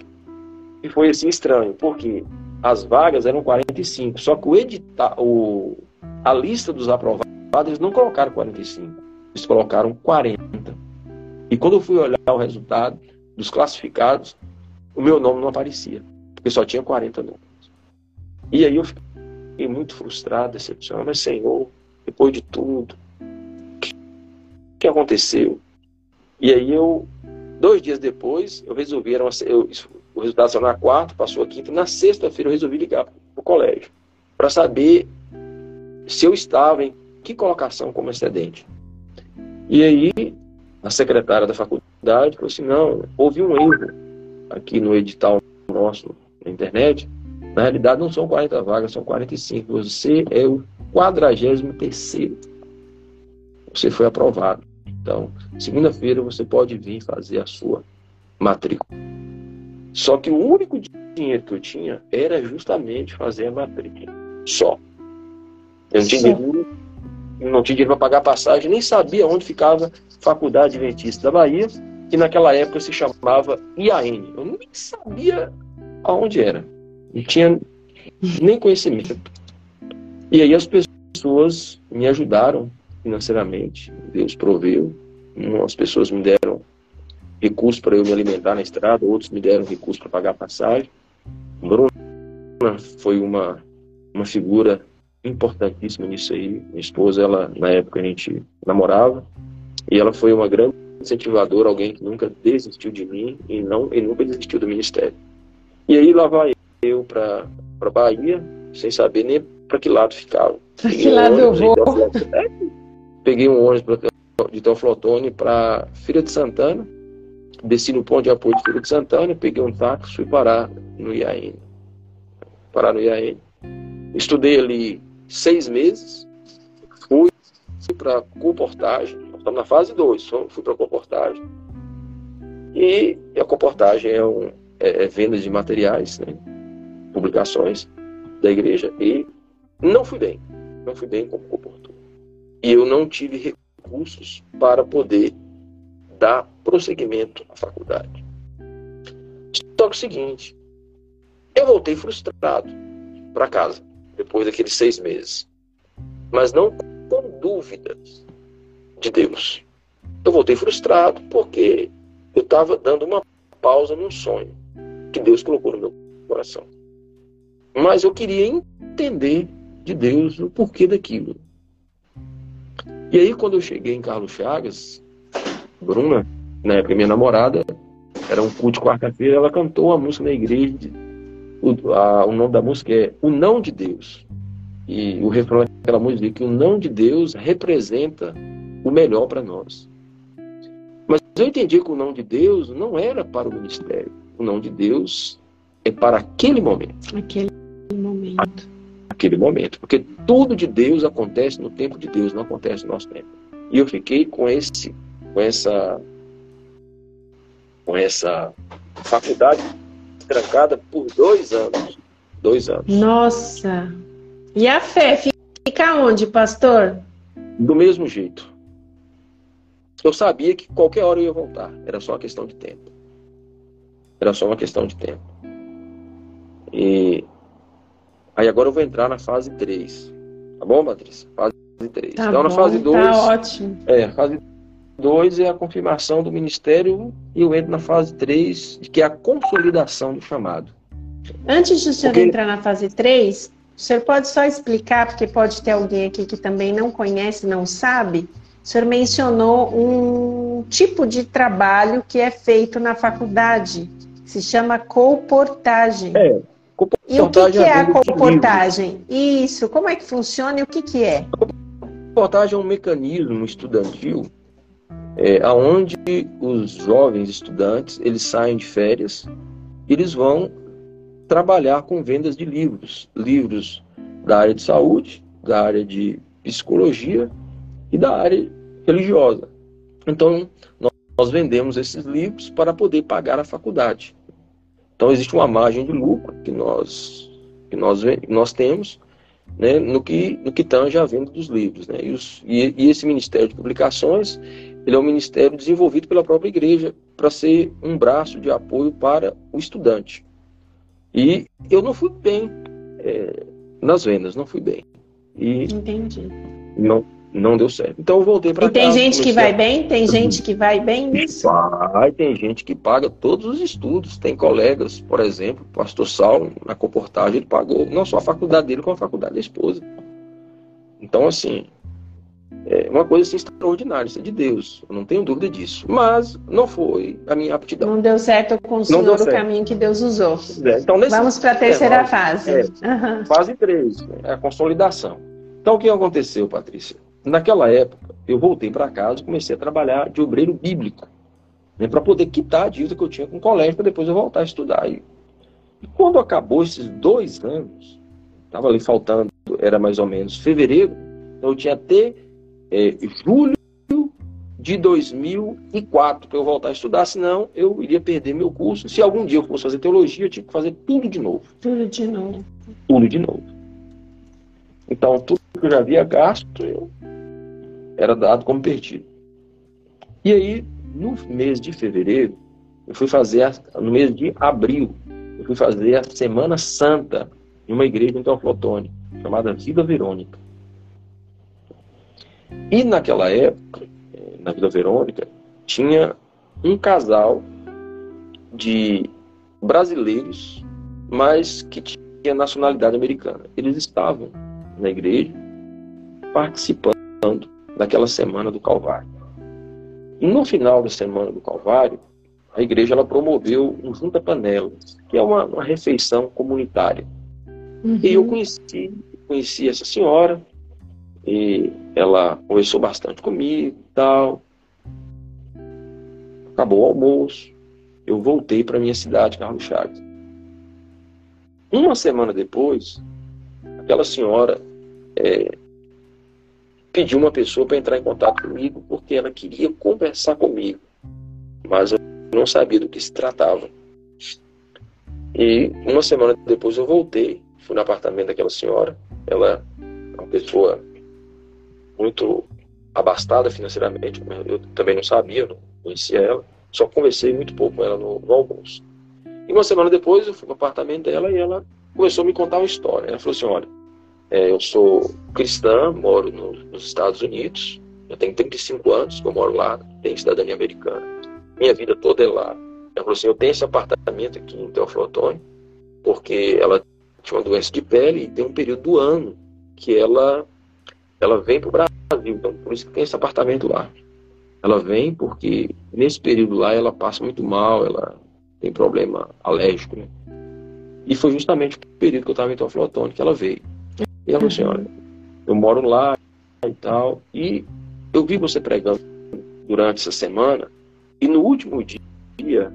foi assim estranho, porque as vagas eram 45, só que o edital, o, a lista dos aprovados, eles não colocaram 45, eles colocaram 40. E quando eu fui olhar o resultado dos classificados, o meu nome não aparecia, porque só tinha 40 números. E aí eu fiquei muito frustrado, decepcionado, mas Senhor, depois de tudo, o que, que aconteceu? E aí eu, dois dias depois, eu resolvi, eu, o resultado saiu na quarta, passou a quinta, na sexta-feira eu resolvi ligar para o colégio, para saber se eu estava em que colocação como excedente. E aí a secretária da faculdade falou assim, não, houve um erro aqui no edital nosso na internet, na realidade não são 40 vagas, são 45. Você é o 43 Você foi aprovado. Então, segunda-feira você pode vir fazer a sua matrícula. Só que o único dinheiro que eu tinha era justamente fazer a matrícula. Só. Eu não tinha dinheiro, não tinha dinheiro para pagar passagem, nem sabia onde ficava a Faculdade Adventista da Bahia, que naquela época se chamava IAN. Eu nem sabia aonde era. Não tinha nem conhecimento. E aí as pessoas me ajudaram financeiramente. Deus proveu. As pessoas me deram recursos para eu me alimentar na estrada, outros me deram recursos para pagar a passagem. Bruna foi uma, uma figura importantíssima nisso aí. Minha esposa, ela na época a gente namorava e ela foi uma grande incentivadora, alguém que nunca desistiu de mim e não e nunca desistiu do ministério. E aí lá vai eu para para Bahia, sem saber nem para que lado ficava. Para que lado eu vou? Peguei um ônibus de Teoflotone para Filha de Santana, desci no ponto de apoio de Filha de Santana, peguei um táxi, fui parar no IAN. Parar no IAN. Estudei ali seis meses, fui para comportagem, estamos na fase 2, fui para comportagem. E a comportagem é, um, é, é venda de materiais, né? publicações da igreja, e não fui bem, não fui bem como comportou. E eu não tive recursos para poder dar prosseguimento à faculdade. Só que o seguinte, eu voltei frustrado para casa, depois daqueles seis meses. Mas não com dúvidas de Deus. Eu voltei frustrado porque eu estava dando uma pausa num sonho que Deus colocou no meu coração. Mas eu queria entender de Deus o porquê daquilo. E aí, quando eu cheguei em Carlos Chagas, Bruna, na época minha namorada, era um culto de quarta-feira, ela cantou a música na igreja. O, a, o nome da música é O Não de Deus. E o refrão daquela música diz que o não de Deus representa o melhor para nós. Mas eu entendi que o não de Deus não era para o ministério. O não de Deus é para aquele momento. Aquele momento. Aquele momento. Porque tudo de Deus acontece no tempo de Deus, não acontece no nosso tempo. E eu fiquei com esse, com essa com essa faculdade trancada por dois anos. Dois anos. Nossa! E a fé fica onde, pastor? Do mesmo jeito. Eu sabia que qualquer hora eu ia voltar. Era só uma questão de tempo. Era só uma questão de tempo. E aí agora eu vou entrar na fase 3. Tá bom, Patrícia? Fase 3. Tá então bom, na fase 2. Tá ótimo. É, fase 2 é a confirmação do ministério e eu entro na fase 3, que é a consolidação do chamado. Antes de o senhor porque... entrar na fase 3, o senhor pode só explicar, porque pode ter alguém aqui que também não conhece, não sabe. O senhor mencionou um tipo de trabalho que é feito na faculdade, se chama colportagem. É, e o que, que é a colportagem? Isso, como é que funciona e o que, que é? A colportagem é um mecanismo estudantil é, aonde os jovens estudantes eles saem de férias, eles vão trabalhar com vendas de livros, livros da área de saúde, da área de psicologia e da área religiosa. Então nós vendemos esses livros para poder pagar a faculdade. Então existe uma margem de lucro que nós que nós nós temos né, no que no que tange a venda dos livros, né? E, os, e, e esse Ministério de Publicações ele é um ministério desenvolvido pela própria igreja para ser um braço de apoio para o estudante. E eu não fui bem é, nas vendas, não fui bem. E Entendi. Não, não deu certo. Então eu voltei para E tem casa, gente que vai a... bem? Tem gente que vai bem nisso? Vai, tem gente que paga todos os estudos. Tem colegas, por exemplo, o pastor Saulo, na comportagem, ele pagou não só a faculdade dele, como a faculdade da esposa. Então, assim, é uma coisa assim, extraordinária, isso é de Deus, eu não tenho dúvida disso. Mas não foi a minha aptidão. Não deu certo com o Senhor o caminho que Deus usou. É, então, nesse, Vamos para a terceira é, fase. É, uhum. Fase 3, né, é a consolidação. Então, o que aconteceu, Patrícia? Naquela época, eu voltei para casa e comecei a trabalhar de obreiro bíblico, né, para poder quitar a dívida que eu tinha com o colégio, para depois eu voltar a estudar. E, e quando acabou esses dois anos, estava ali faltando, era mais ou menos fevereiro, então eu tinha até é, julho de 2004 para eu voltar a estudar, senão eu iria perder meu curso. Se algum dia eu fosse fazer teologia, eu tinha que fazer tudo de novo. Tudo de novo. Tudo de novo. Então, tudo que eu já havia gasto, eu era dado como perdido. E aí, no mês de fevereiro, eu fui fazer, a, no mês de abril, eu fui fazer a Semana Santa em uma igreja em Teoflotone, chamada Vida Verônica. E naquela época, na Vila Verônica, tinha um casal de brasileiros, mas que tinha nacionalidade americana. Eles estavam na igreja participando daquela semana do Calvário. E no final da semana do Calvário, a igreja ela promoveu um junta panelas, que é uma, uma refeição comunitária. Uhum. E eu conheci, conheci essa senhora, e ela conversou bastante comigo tal. Acabou o almoço. Eu voltei para minha cidade, Carlos Chagas. Uma semana depois, aquela senhora é, pediu uma pessoa para entrar em contato comigo porque ela queria conversar comigo, mas eu não sabia do que se tratava. E uma semana depois eu voltei, fui no apartamento daquela senhora. Ela é uma pessoa muito abastada financeiramente, eu também não sabia, não conhecia ela, só conversei muito pouco com ela no, no almoço. E uma semana depois eu fui no apartamento dela e ela começou a me contar uma história. Ela falou assim: olha, é, eu sou cristã, moro no, nos Estados Unidos, eu tenho 35 anos que eu moro lá, tenho cidadania americana, minha vida toda é lá. Ela falou assim: eu tenho esse apartamento aqui em Teófilo Otoni, porque ela tinha uma doença de pele e tem um período do ano que ela, ela vem para o Brasil, então por isso que tem esse apartamento lá. Ela vem porque nesse período lá ela passa muito mal, ela tem problema alérgico, né? E foi justamente o período que eu estava em Teófilo Otoni que ela veio. E ela falou assim, olha, eu moro lá e tal, e eu vi você pregando durante essa semana, e no último dia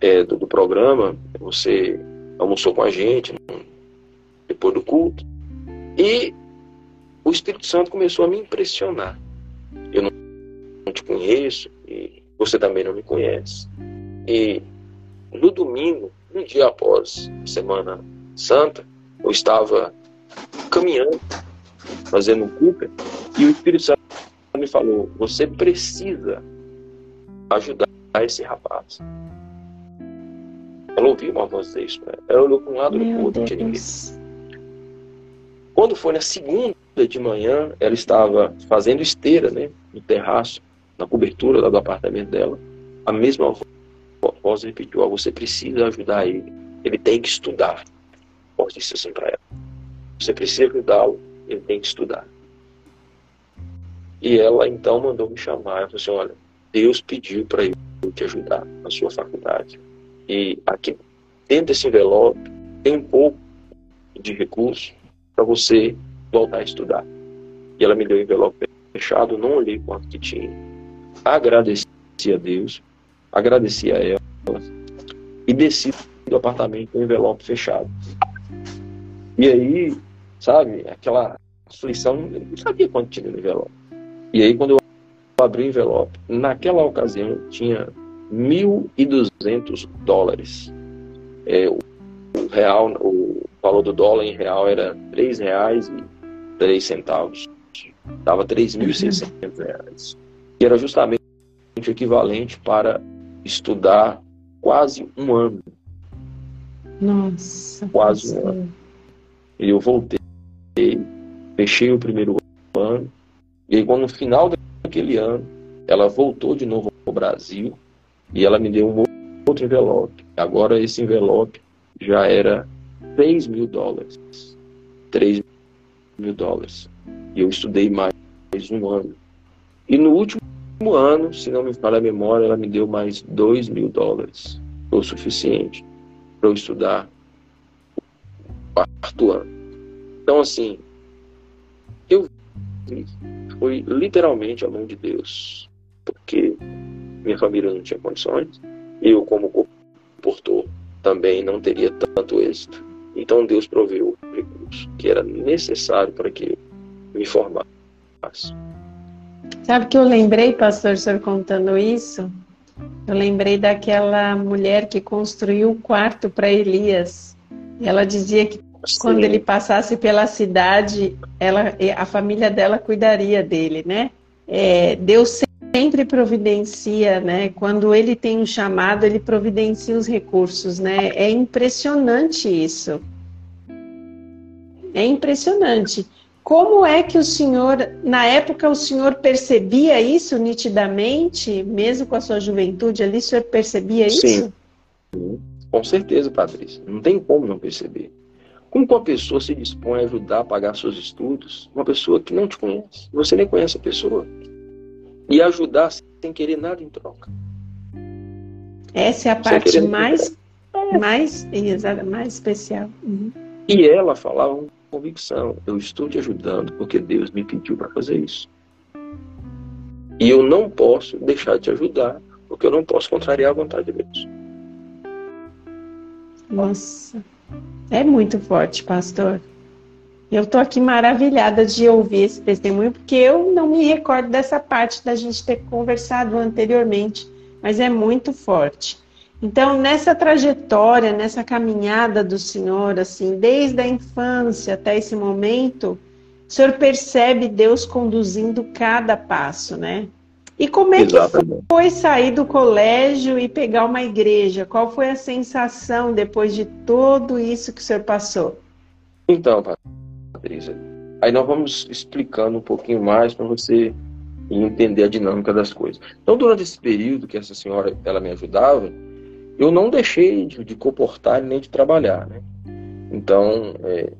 é, do, do, programa, você almoçou com a gente depois do culto, e o Espírito Santo começou a me impressionar. Eu não, não te conheço, e você também não me conhece. E no domingo, um dia após a Semana Santa, eu estava caminhando, fazendo um Cooper, e o Espírito Santo me falou: você precisa ajudar esse rapaz. Ela ouviu uma voz disso. Né? Ela olhou para um lado e para o outro, não tinha ninguém. Quando foi na segunda de manhã, ela estava fazendo esteira né, no terraço, na cobertura do apartamento dela. A mesma voz repetiu: oh, você precisa ajudar ele. Ele tem que estudar. Pode disse assim para ela: Você precisa ajudá-lo, ele tem que estudar. E ela então mandou me chamar. Ela falou assim: Olha, Deus pediu para eu te ajudar na sua faculdade. E aqui dentro desse envelope tem um pouco de recurso para você voltar a estudar. E ela me deu o envelope fechado, não olhei quanto que tinha. Agradeci a Deus, agradeci a ela e desci do apartamento com o envelope fechado. E aí, sabe, aquela aflição, eu não sabia quanto tinha no envelope. E aí, quando eu abri o envelope, naquela ocasião tinha 1.200 dólares. É, o, real, o valor do dólar em real era R$ reais e três centavos. Dava 3.600 reais. Que era justamente o equivalente para estudar quase um ano. Nossa. Quase um ano. E eu voltei, fechei o primeiro ano, e aí quando no final daquele ano, ela voltou de novo ao Brasil e ela me deu um outro envelope. Agora esse envelope já era 3 mil dólares. 3 mil dólares. E eu estudei mais, mais um ano. E no último ano, se não me falha a memória, ela me deu mais 2 mil dólares. Foi o suficiente para eu estudar quarto ano. Então, assim, eu foi literalmente a mão de Deus, porque minha família não tinha condições, eu, como portor, também não teria tanto êxito. Então, Deus proveu o recurso que era necessário para que eu me formasse. Sabe que eu lembrei, pastor, o senhor contando isso? Eu lembrei daquela mulher que construiu o quarto para Elias. Ela dizia que Sim. quando ele passasse pela cidade, ela, a família dela cuidaria dele, né? É, Deus sempre providencia, né? Quando ele tem um chamado, ele providencia os recursos, né? É impressionante isso. É impressionante. Como é que o senhor, na época, o senhor percebia isso nitidamente, mesmo com a sua juventude ali, o senhor percebia isso? Sim, com certeza, Patrícia. Não tem como não perceber. Como uma pessoa se dispõe a ajudar a pagar seus estudos? Uma pessoa que não te conhece. Você nem conhece a pessoa. E ajudar sem querer nada em troca. Essa é a parte mais, mais, mais especial. Uhum. E ela falava com convicção: eu estou te ajudando porque Deus me pediu para fazer isso. E eu não posso deixar de te ajudar porque eu não posso contrariar a vontade de Deus. Nossa. É muito forte, pastor. Eu estou aqui maravilhada de ouvir esse testemunho, porque eu não me recordo dessa parte da gente ter conversado anteriormente, mas é muito forte. Então, nessa trajetória, nessa caminhada do Senhor, assim, desde a infância até esse momento, o Senhor percebe Deus conduzindo cada passo, né? E como é Exatamente. que foi sair do colégio e pegar uma igreja? Qual foi a sensação depois de tudo isso que o senhor passou? Então, Aí nós vamos explicando um pouquinho mais para você entender a dinâmica das coisas. Então, durante esse período que essa senhora ela me ajudava, eu não deixei de, de comportar nem de trabalhar, né? Então, é,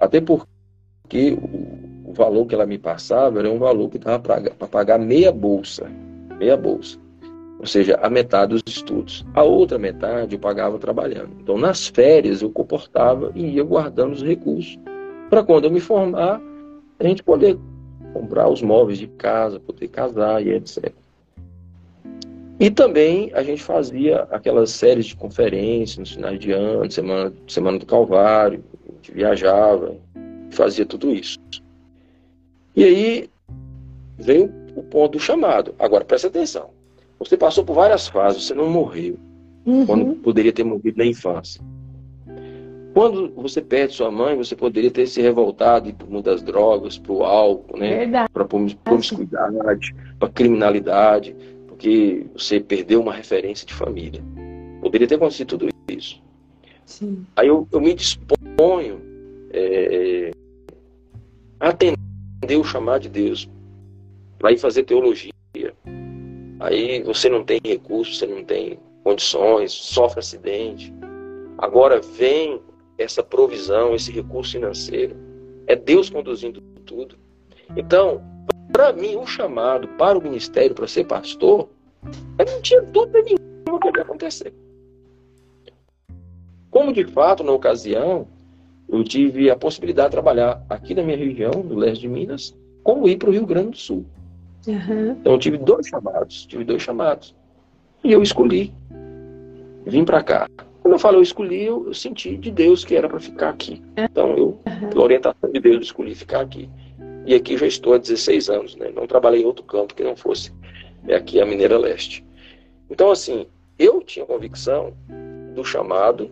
até porque o, o, valor que ela me passava era um valor que dava para pagar meia bolsa, meia bolsa, ou seja, a metade dos estudos. A outra metade eu pagava trabalhando. Então, nas férias eu comportava e ia guardando os recursos para quando eu me formar a gente poder comprar os móveis de casa, poder casar e etc. E também a gente fazia aquelas séries de conferências nos finais de ano, semana, semana do Calvário, a gente viajava, fazia tudo isso. E aí veio o ponto do chamado. Agora, presta atenção. Você passou por várias fases, você não morreu. Uhum. Quando poderia ter morrido na infância. Quando você perde sua mãe, você poderia ter se revoltado mundo das drogas, para o álcool, né? para a promiscuidade, para criminalidade porque você perdeu uma referência de família. Poderia ter acontecido tudo isso. Sim. Aí eu, eu me disponho é, a atender o chamado de Deus para ir fazer teologia. Aí você não tem recursos, você não tem condições, sofre acidente. Agora vem essa provisão, esse recurso financeiro. É Deus conduzindo tudo. Então, para mim, o chamado para o ministério, para ser pastor, eu não tinha dúvida nenhuma que ia acontecer. Como de fato, na ocasião, eu tive a possibilidade de trabalhar aqui na minha região, no leste de Minas, como ir para o Rio Grande do Sul. Uhum. Então eu tive dois chamados, tive dois chamados. E eu escolhi. Vim para cá. Quando eu falo eu escolhi, eu, eu senti de Deus que era para ficar aqui. Então eu, pela orientação de Deus, escolhi ficar aqui. E aqui já estou há 16 anos, né? Não trabalhei em outro campo que não fosse aqui a Mineira Leste. Então, assim, eu tinha convicção do chamado,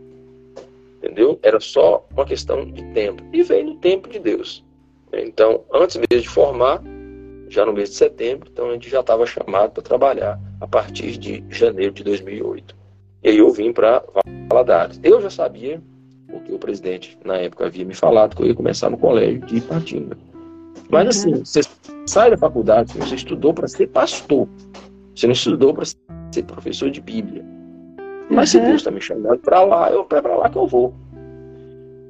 entendeu? Era só uma questão de tempo. E veio no tempo de Deus. Então, antes mesmo de formar, já no mês de setembro, então a gente já estava chamado para trabalhar a partir de janeiro de 2008. E aí eu vim para Valadares. Eu já sabia, porque o presidente na época havia me falado que eu ia começar no colégio de Ipatinga. Mas assim, uhum. você sai da faculdade, você estudou para ser pastor. Você não estudou para ser professor de Bíblia. Mas uhum. se Deus está me chamando para lá, eu é para lá que eu vou.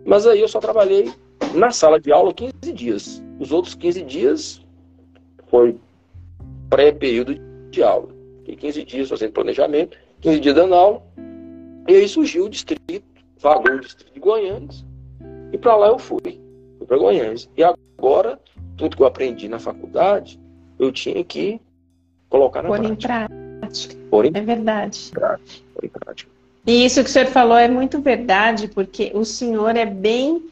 Mas aí eu só trabalhei na sala de aula 15 dias. Os outros 15 dias foi pré-período de aula. Fiquei 15 dias fazendo planejamento, 15 dias dando aula. E aí surgiu o distrito, vagou o distrito de Goiânia. E para lá eu fui. Fui para Goiânia. E agora tudo que eu aprendi na faculdade, eu tinha que colocar na Por prática. em prática. Por em é verdade. Prática. Por em prática. E isso que o senhor falou é muito verdade, porque o senhor é bem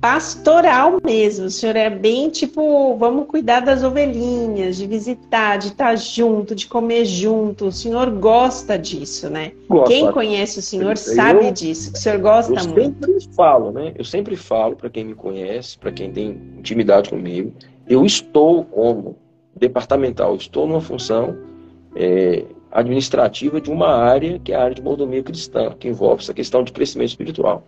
pastoral mesmo. O senhor é bem tipo, vamos cuidar das ovelhinhas, de visitar, de estar junto, de comer junto. O senhor gosta disso, né? Gosto, quem conhece o senhor sabe eu, disso. O senhor gosta eu muito. Eu sempre falo, né? Eu sempre falo para quem me conhece, para quem tem intimidade comigo, eu estou como departamental, estou numa função é, administrativa de uma área que é a área de mordomia cristã, que envolve essa questão de crescimento espiritual.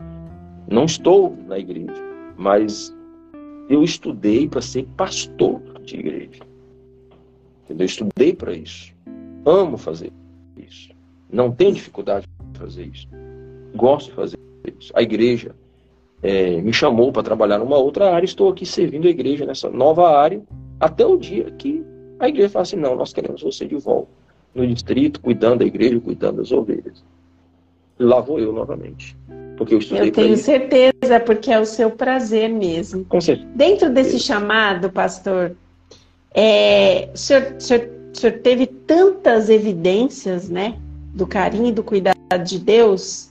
Não estou na igreja mas eu estudei para ser pastor de igreja. Entendeu? Eu estudei para isso. Amo fazer isso. Não tenho dificuldade de fazer isso. Gosto de fazer isso. A igreja é, me chamou para trabalhar numa outra área. Estou aqui servindo a igreja nessa nova área até o dia que a igreja fala assim: não, nós queremos você de volta no distrito, cuidando da igreja, cuidando das ovelhas. Lá vou eu novamente. Porque eu estudei Eu tenho certeza, porque é o seu prazer mesmo. Com certeza. Dentro desse chamado, pastor, é, o, senhor, o, senhor, o senhor teve tantas evidências, né? Do carinho e do cuidado de Deus.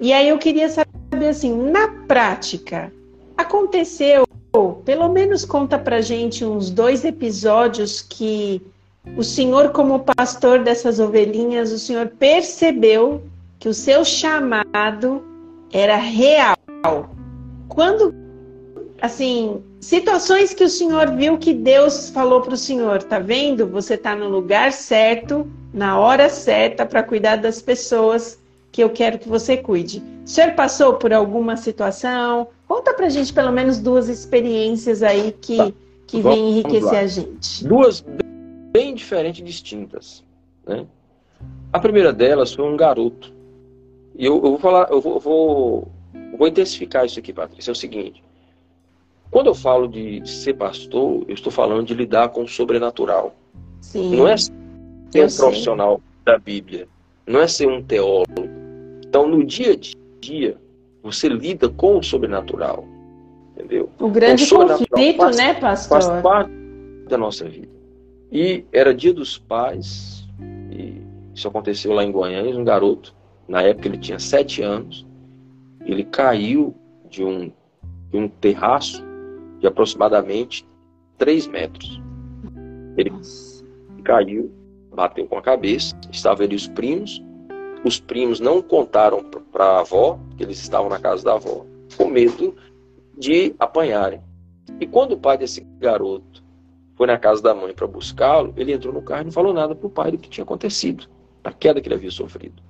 E aí eu queria saber assim, na prática, aconteceu, pelo menos conta pra gente uns dois episódios que o senhor, como pastor dessas ovelhinhas, o senhor percebeu que o seu chamado era real. Quando, assim, situações que o senhor viu que Deus falou para o senhor, tá vendo? Você está no lugar certo, na hora certa para cuidar das pessoas que eu quero que você cuide. O senhor passou por alguma situação? Conta pra gente pelo menos duas experiências aí que, tá. que vêm enriquecer a gente. Duas bem diferentes e distintas. Né? A primeira delas foi um garoto. E eu, eu vou falar, eu vou, eu vou, eu vou intensificar isso aqui, Patrícia. É o seguinte. Quando eu falo de ser pastor, eu estou falando de lidar com o sobrenatural. Sim. Não é ser um sei. profissional da Bíblia. Não é ser um teólogo. Então, no dia a dia, você lida com o sobrenatural. Entendeu? O grande o conflito, faz, né, pastor? Faz parte da nossa vida. E era dia dos pais, e isso aconteceu lá em Goiânia, um garoto, na época ele tinha sete anos, ele caiu de um, de um terraço de aproximadamente três metros. Ele Nossa. caiu, bateu com a cabeça, estavam ali os primos, os primos não contaram para a avó, que eles estavam na casa da avó, com medo de apanharem. E quando o pai desse garoto foi na casa da mãe para buscá-lo, ele entrou no carro e não falou nada para o pai do que tinha acontecido, da queda que ele havia sofrido.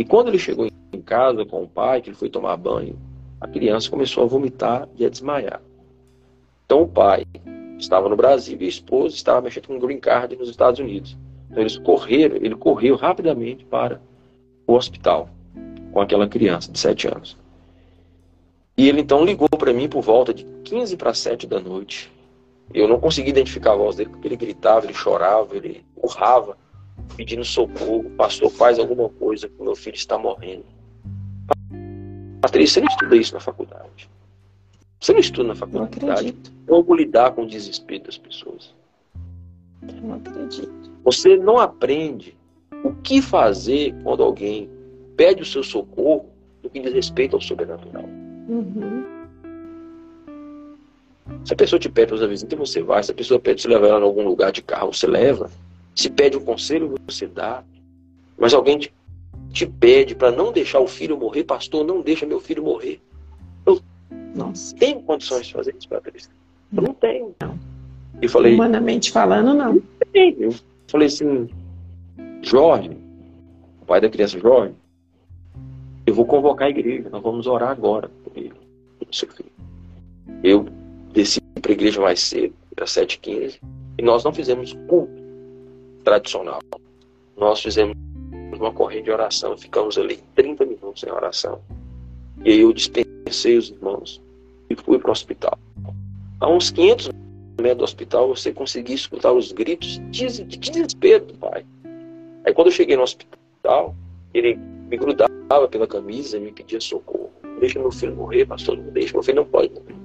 E quando ele chegou em casa com o pai, que ele foi tomar banho, a criança começou a vomitar e a desmaiar. Então o pai estava no Brasil e a esposa estava mexendo com um green card nos Estados Unidos. Então eles correram, ele correu rapidamente para o hospital com aquela criança de 7 anos. E ele então ligou para mim por volta de 15 para 7 da noite eu não consegui identificar a voz dele porque ele gritava, ele chorava, ele urrava, pedindo socorro. Pastor, faz alguma coisa que meu filho está morrendo. Patrícia, você não estuda isso na faculdade. Você não estuda na faculdade. Como lidar com o desespero das pessoas. Não acredito. Você não aprende o que fazer quando alguém pede o seu socorro no que diz respeito ao sobrenatural. Uhum. Se a pessoa te pede para visita, você vai. Se a pessoa pede para você levar ela em algum lugar de carro, você leva. Se pede um conselho, você dá. Mas alguém te, te pede para não deixar o filho morrer, pastor, não deixa meu filho morrer. Eu Nossa. tenho condições de fazer isso, Patrícia? Eu não tenho. Não. Eu falei, Humanamente falando, não. Eu falei assim, Jorge, o pai da criança Jorge, eu vou convocar a igreja, nós vamos orar agora por ele, por seu filho. Eu desci para a igreja mais cedo, às 7h15, e nós não fizemos culto tradicional. Nós fizemos uma corrente de oração, ficamos ali 30 minutos em oração. E aí eu dispensei os irmãos e fui para o hospital. A uns 500 metros do hospital, você conseguia escutar os gritos de desespero do pai. Aí quando eu cheguei no hospital, ele me grudava pela camisa e me pedia socorro. Deixa meu filho morrer, pastor, não deixa, meu filho não pode morrer.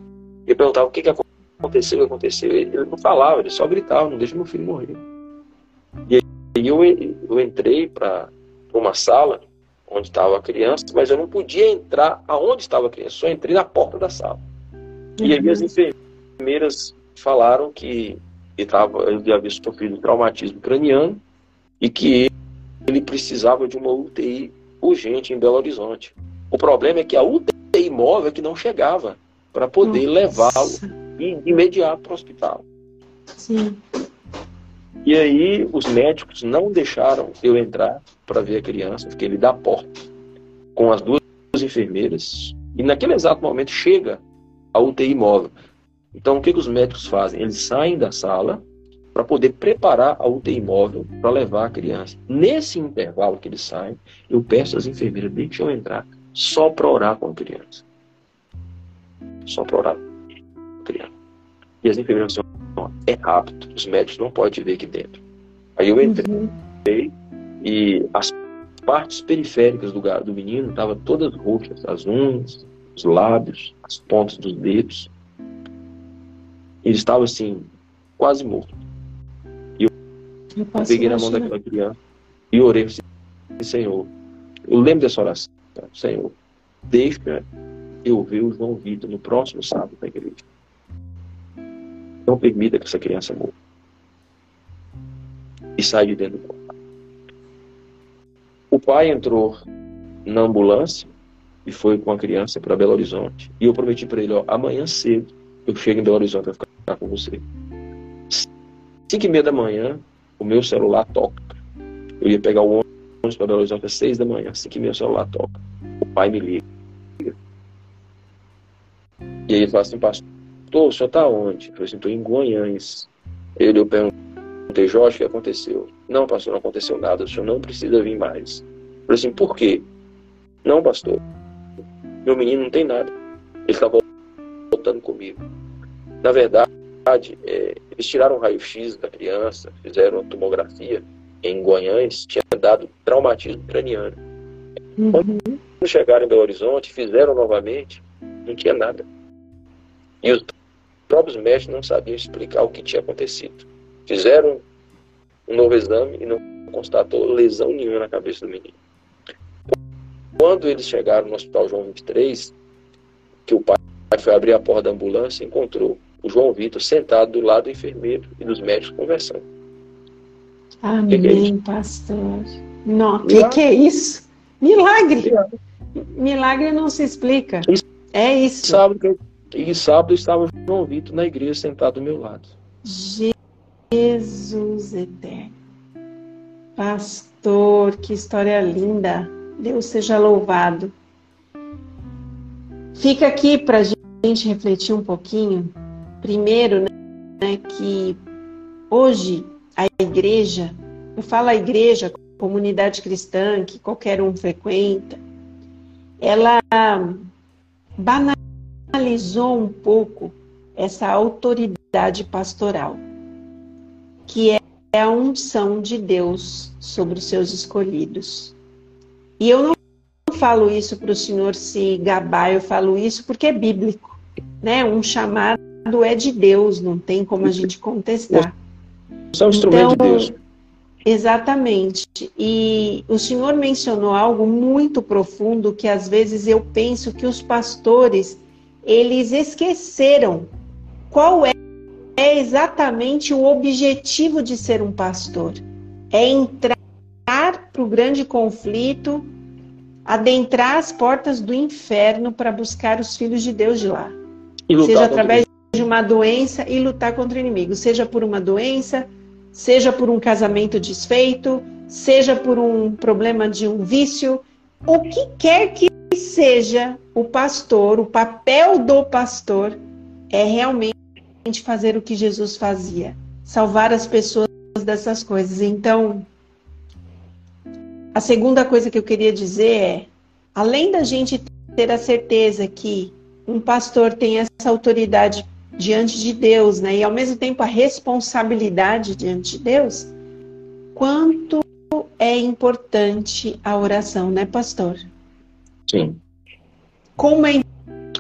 Ele perguntava o que, que aconteceu, o que aconteceu. Ele, não falava, ele só gritava, não deixa meu filho morrer. E aí eu, eu entrei para uma sala onde estava a criança, mas eu não podia entrar aonde estava a criança, só entrei na porta da sala. E aí as uhum. enfermeiras falaram que ele, tava, ele havia sofrido traumatismo craniano e que ele precisava de uma UTI urgente em Belo Horizonte. O problema é que a UTI móvel é que não chegava para poder levá-lo de imediato para o hospital. Sim. E aí os médicos não deixaram eu entrar para ver a criança, fiquei ali da porta com as duas enfermeiras e naquele exato momento chega a UTI móvel. Então o que, que os médicos fazem? Eles saem da sala para poder preparar a UTI móvel para levar a criança. Nesse intervalo que eles saem, eu peço às enfermeiras, deixem eu entrar só para orar com a criança só para orar criança. E as enfermeiras é rápido, os médicos não podem ver aqui dentro. Aí eu entrei uhum. e as partes periféricas do, do menino estavam todas roxas, as unhas, os lábios, as pontas dos dedos. Ele estava assim, quase morto. E eu, eu peguei na mão daquela criança e orei assim, Senhor, eu lembro dessa oração, Senhor, deixa eu ver o João Vitor no próximo sábado na igreja. Não permita que essa criança morra. E sai de dentro do corpo. O pai entrou na ambulância e foi com a criança para Belo Horizonte. E eu prometi para ele, ó, amanhã cedo eu chego em Belo Horizonte para ficar com você. Cinco e meia da manhã, o meu celular toca. Eu ia pegar o ônibus para Belo Horizonte às seis da manhã, cinco e meia o celular toca. O pai me liga. E aí ele fala assim, pastor, o senhor está onde? Eu falei assim, estou em Goiânia. Ele, eu perguntei, Jorge, o que aconteceu? Não, pastor, não aconteceu nada, o senhor não precisa vir mais. Eu falei assim, por quê? Não, pastor, meu menino não tem nada. Ele está voltando comigo. Na verdade, é, eles tiraram o raio-x da criança, fizeram a tomografia em Goiânia, tinha dado traumatismo craniano. Uhum. Quando chegaram em Belo Horizonte, fizeram novamente, não tinha nada. E os próprios médicos não sabiam explicar o que tinha acontecido. Fizeram um novo exame e não constatou lesão nenhuma na cabeça do menino. Quando eles chegaram no Hospital João 23, que o pai foi abrir a porta da ambulância, encontrou o João Vitor sentado do lado do enfermeiro e dos médicos conversando. Amém, que que é pastor. Não, que que é isso? Milagre. Milagre não se explica. é isso. Sábado, e sábado estava o João Vitor na igreja sentado do meu lado. Jesus eterno. Pastor, que história linda. Deus seja louvado. Fica aqui para a gente refletir um pouquinho. Primeiro, né, que hoje a igreja, eu falo a igreja, comunidade cristã, que qualquer um frequenta, ela banalizou um pouco essa autoridade pastoral, que é a unção de Deus sobre os seus escolhidos. E eu não falo isso para o senhor se gabar, eu falo isso porque é bíblico. Né? Um chamado é de Deus, não tem como a gente contestar. São instrumentos então, de Deus. Exatamente. E o senhor mencionou algo muito profundo que às vezes eu penso que os pastores eles esqueceram qual é, é exatamente o objetivo de ser um pastor. É entrar para o grande conflito, adentrar as portas do inferno para buscar os filhos de Deus de lá. Seja através de uma doença e lutar contra o inimigo, seja por uma doença, seja por um casamento desfeito, seja por um problema de um vício, o que quer que seja o pastor, o papel do pastor é realmente fazer o que Jesus fazia, salvar as pessoas dessas coisas. Então, a segunda coisa que eu queria dizer é: além da gente ter a certeza que um pastor tem essa autoridade diante de Deus, né, e ao mesmo tempo a responsabilidade diante de Deus, quanto é importante a oração, né, pastor? Sim. Como é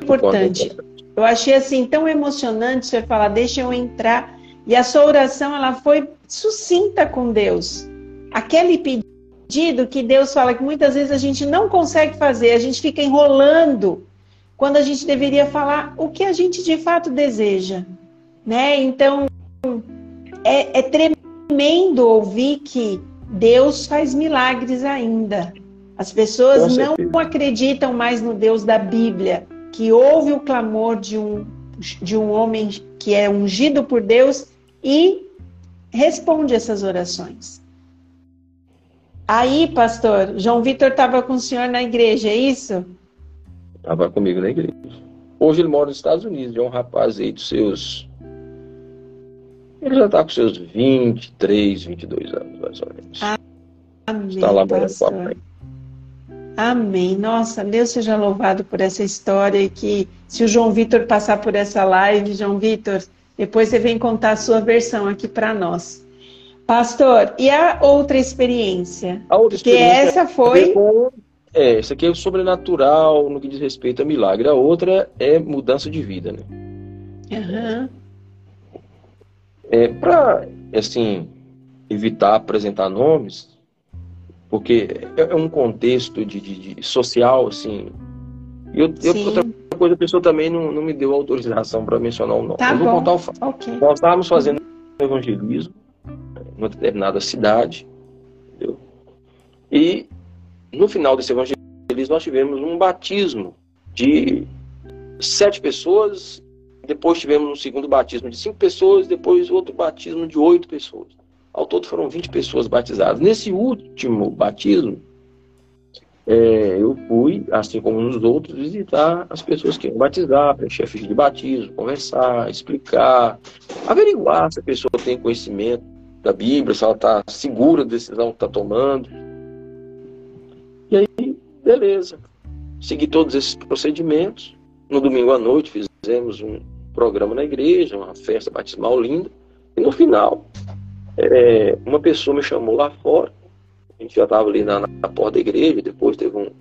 importante. Eu achei assim tão emocionante você falar, deixa eu entrar. E a sua oração, ela foi sucinta com Deus. Aquele pedido que Deus fala que muitas vezes a gente não consegue fazer, a gente fica enrolando quando a gente deveria falar o que a gente de fato deseja, né? Então é, é tremendo ouvir que Deus faz milagres ainda. As pessoas não acreditam mais no Deus da Bíblia, que ouve o clamor de um, de um homem que é ungido por Deus e responde essas orações. Aí, pastor, João Vitor estava com o senhor na igreja, é isso? Estava comigo na igreja. Hoje ele mora nos Estados Unidos, é um rapaz aí dos seus. Ele já está com seus 23, 22 anos, mais ou menos. Amém. Está lá morando com a mãe. Amém. Nossa, Deus seja louvado por essa história e que se o João Vitor passar por essa live, João Vitor, depois você vem contar a sua versão aqui para nós. Pastor, e a outra experiência? A outra experiência. Que essa foi. É, essa aqui é sobrenatural no que diz respeito a milagre. A outra é mudança de vida, né? Uhum. É, Para, assim, evitar apresentar nomes, porque é, é um contexto de, de, de social, assim, E eu, eu, outra coisa, a pessoa também não, não me deu autorização para mencionar o nome. Tá eu vou bom. contar o fato. Ok. Nós estávamos fazendo evangelismo numa determinada cidade, entendeu? E no final desse evangelismo nós tivemos um batismo de sete pessoas, depois tivemos um segundo batismo de cinco pessoas, depois outro batismo de oito pessoas. Ao todo foram 20 pessoas batizadas. Nesse último batismo, é, eu fui, assim como nos outros, visitar as pessoas que iam batizar, preencher a ficha de batismo, conversar, explicar, averiguar se a pessoa tem conhecimento da Bíblia, se ela está segura da decisão que está tomando. E aí, beleza. Segui todos esses procedimentos. No domingo à noite fizemos um programa na igreja, uma festa batismal linda. E no final, é, uma pessoa me chamou lá fora a gente já estava ali na, na, porta da igreja, depois teve um,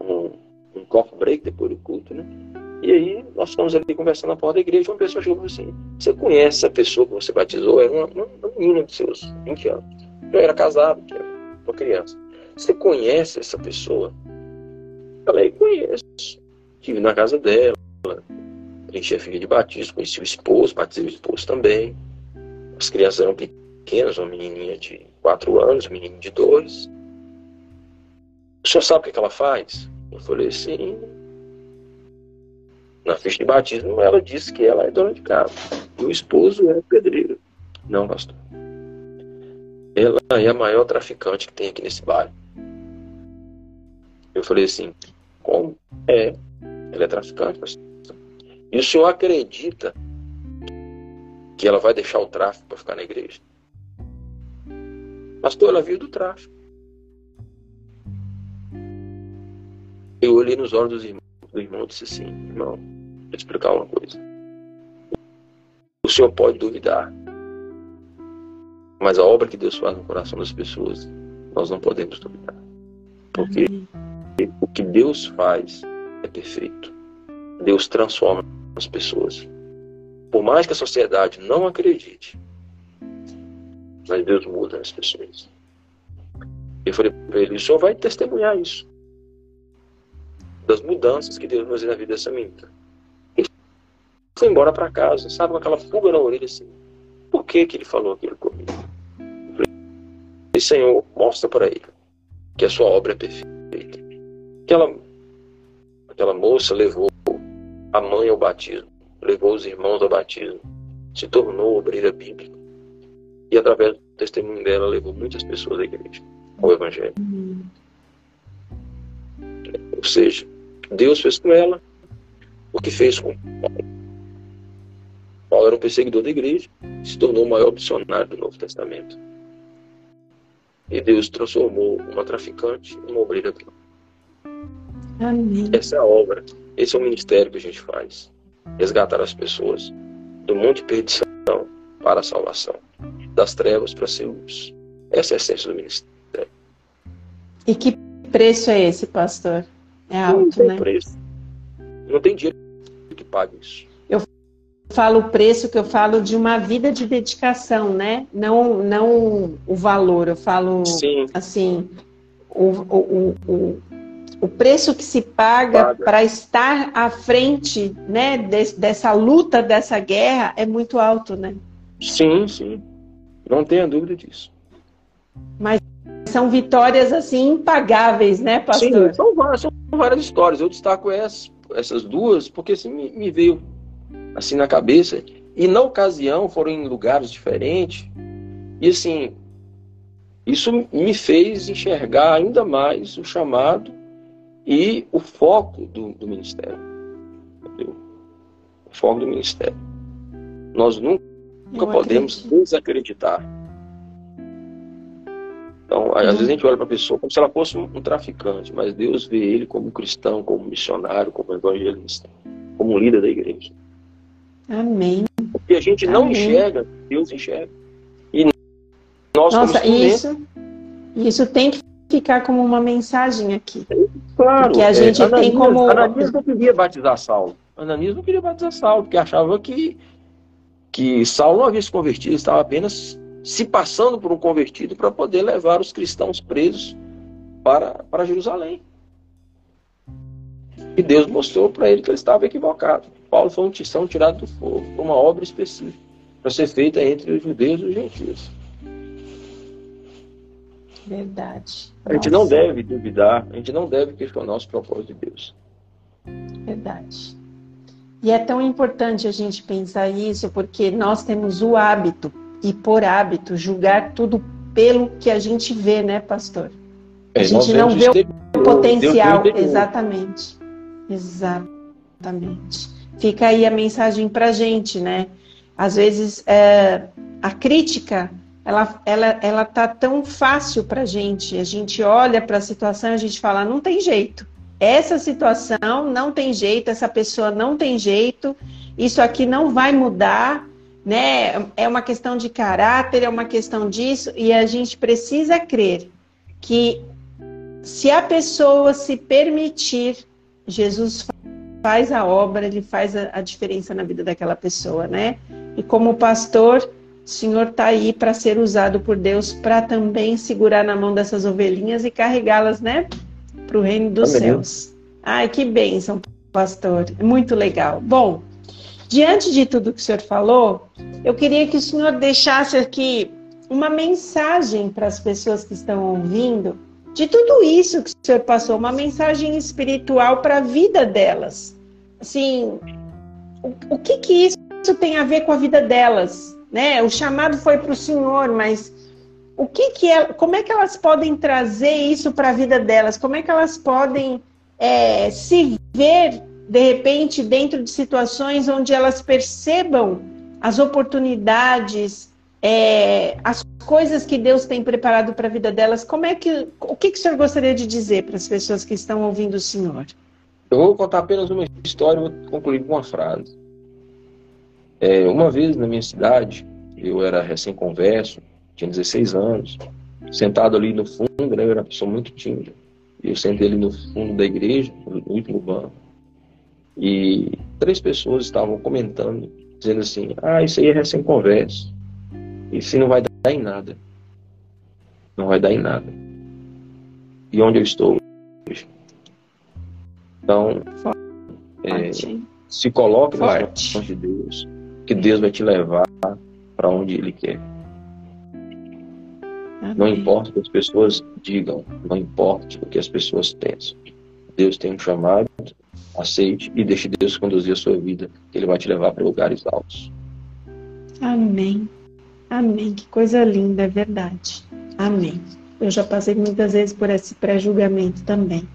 um, um coffee break depois do culto, né? E aí nós ficamos ali conversando na porta da igreja, uma pessoa chegou assim, você conhece essa pessoa que você batizou? Era uma, uma, uma menina de seus 20 anos. Eu era casado, era uma criança. Você conhece essa pessoa? Eu falei, conheço. Estive na casa dela, a filha de batismo, conheci o esposo, batizei o esposo também. As crianças eram pequenas, uma menininha de quatro anos, um menino de dois. O senhor sabe o que ela faz? Eu falei assim. Na ficha de batismo, ela disse que ela é dona de casa. E o esposo é pedreiro. Não, pastor. Ela é a maior traficante que tem aqui nesse bairro. Eu falei assim, como? É, ela é traficante, pastor. E o senhor acredita que ela vai deixar o tráfico para ficar na igreja? Pastor, ela veio do tráfico. Eu olhei nos olhos do irmão, do irmão e disse assim, irmão, vou te explicar uma coisa. O senhor pode duvidar, mas a obra que Deus faz no coração das pessoas, nós não podemos duvidar. Porque o que Deus faz é perfeito. Deus transforma as pessoas. Por mais que a sociedade não acredite, mas Deus muda as pessoas. Eu falei para ele, o senhor vai testemunhar isso. Das mudanças que Deus fazer na vida dessa menina. Ele foi embora para casa, sabe, com aquela pulga na orelha assim. Por que, que ele falou aquilo comigo? Eu falei, Senhor, mostra para ele que a sua obra é perfeita. Aquela, aquela moça levou a mãe ao batismo, levou os irmãos ao batismo, se tornou obreira bíblica. E através do testemunho dela, levou muitas pessoas à igreja, ao Evangelho. Uhum. Ou seja, Deus fez com ela o que fez com Paulo. Paulo era um perseguidor da igreja, se tornou o maior missionário do Novo Testamento. E Deus transformou uma traficante em uma obreira bíblica. Amém. Essa é a obra, esse é o ministério que a gente faz. Resgatar as pessoas do monte de perdição para a salvação, das trevas para ser luz. Essa é a essência do ministério. E que preço é esse, pastor? É alto, Não tem né? preço. Não tem dinheiro que pague isso. Eu falo o preço que eu falo de uma vida de dedicação, né? Não, não o valor. Eu falo Sim. assim, o, o, o, o preço que se paga, para estar à frente, né, des- dessa luta, dessa guerra, é muito alto, né? Sim, sim. Não tenha dúvida disso. São vitórias assim impagáveis, né, pastor? Sim, são várias, são várias histórias. Eu destaco essas, essas duas porque assim me, me veio assim na cabeça. E na ocasião foram em lugares diferentes. E assim, isso me fez enxergar ainda mais o chamado e o foco do, do ministério. Entendeu? O foco do ministério. Nós nunca Eu podemos desacreditar. Então, às vezes a gente olha para a pessoa como se ela fosse um, traficante, mas Deus vê ele como cristão, como missionário, como evangelista, como líder da igreja. Amém. Porque a gente não Amém. enxerga, Deus enxerga. E nós, Nossa, isso, isso tem que ficar como uma mensagem aqui. claro, porque a é, gente tem Ananias, como- Ananias não queria batizar Saulo. Ananias não queria batizar Saulo, porque achava que, que Saulo não havia se convertido, estava apenas se passando por um convertido para poder levar os cristãos presos para, para Jerusalém. E Deus mostrou para ele que ele estava equivocado. Paulo foi um tição tirado do fogo, uma obra específica, para ser feita entre os judeus e os gentios. Verdade. A gente não deve duvidar, a gente não deve questionar os propósitos de Deus. Verdade. E é tão importante a gente pensar isso, porque nós temos o hábito, e por hábito, julgar tudo pelo que a gente vê, né, pastor? A é, gente não vê o potencial. Exatamente. Exatamente. Fica aí a mensagem pra gente, né? Às vezes é, a crítica ela, ela, ela tá tão fácil pra gente. A gente olha para a situação e a gente fala, não tem jeito essa situação não tem jeito, essa pessoa não tem jeito, isso aqui não vai mudar, né? É uma questão de caráter, é uma questão disso, e a gente precisa crer que se a pessoa se permitir, Jesus faz a obra, ele faz a, diferença na vida daquela pessoa, né? E como pastor, o Senhor está aí para ser usado por Deus para também segurar na mão dessas ovelhinhas e carregá-las, né? Para o reino dos Amém. céus. Ai, que bênção, pastor. Muito legal. Bom, diante de tudo que o senhor falou, eu queria que o senhor deixasse aqui uma mensagem para as pessoas que estão ouvindo de tudo isso que o senhor passou, uma mensagem espiritual para a vida delas. Assim, o, o que que isso tem a ver com a vida delas? Né? O chamado foi para o senhor, mas o que que é, como é que elas podem trazer isso para a vida delas? Como é que elas podem é, se ver de repente dentro de situações onde elas percebam as oportunidades, é, as coisas que Deus tem preparado para a vida delas? Como é que o que, que o senhor gostaria de dizer para as pessoas que estão ouvindo o senhor? Eu vou contar apenas uma história vou concluir com uma frase. É, uma vez na minha cidade, eu era recém-converso, tinha 16 anos, sentado ali no fundo, né, eu era uma pessoa muito tímida. E eu sentei ali no fundo da igreja, no último banco, e três pessoas estavam comentando, dizendo assim: Ah, isso aí é recém-converso. Isso não vai dar em nada. Não vai dar em nada. E onde eu estou hoje? Então, é, se coloque nas mãos de Deus, que Deus vai te levar para onde Ele quer. Não importa o que as pessoas digam, não importa o que as pessoas pensam. Deus tem um chamado, aceite e deixe Deus conduzir a sua vida, que Ele vai te levar para lugares altos. Amém. Amém. Que coisa linda, é verdade. Amém. Eu já passei muitas vezes por esse pré-julgamento também.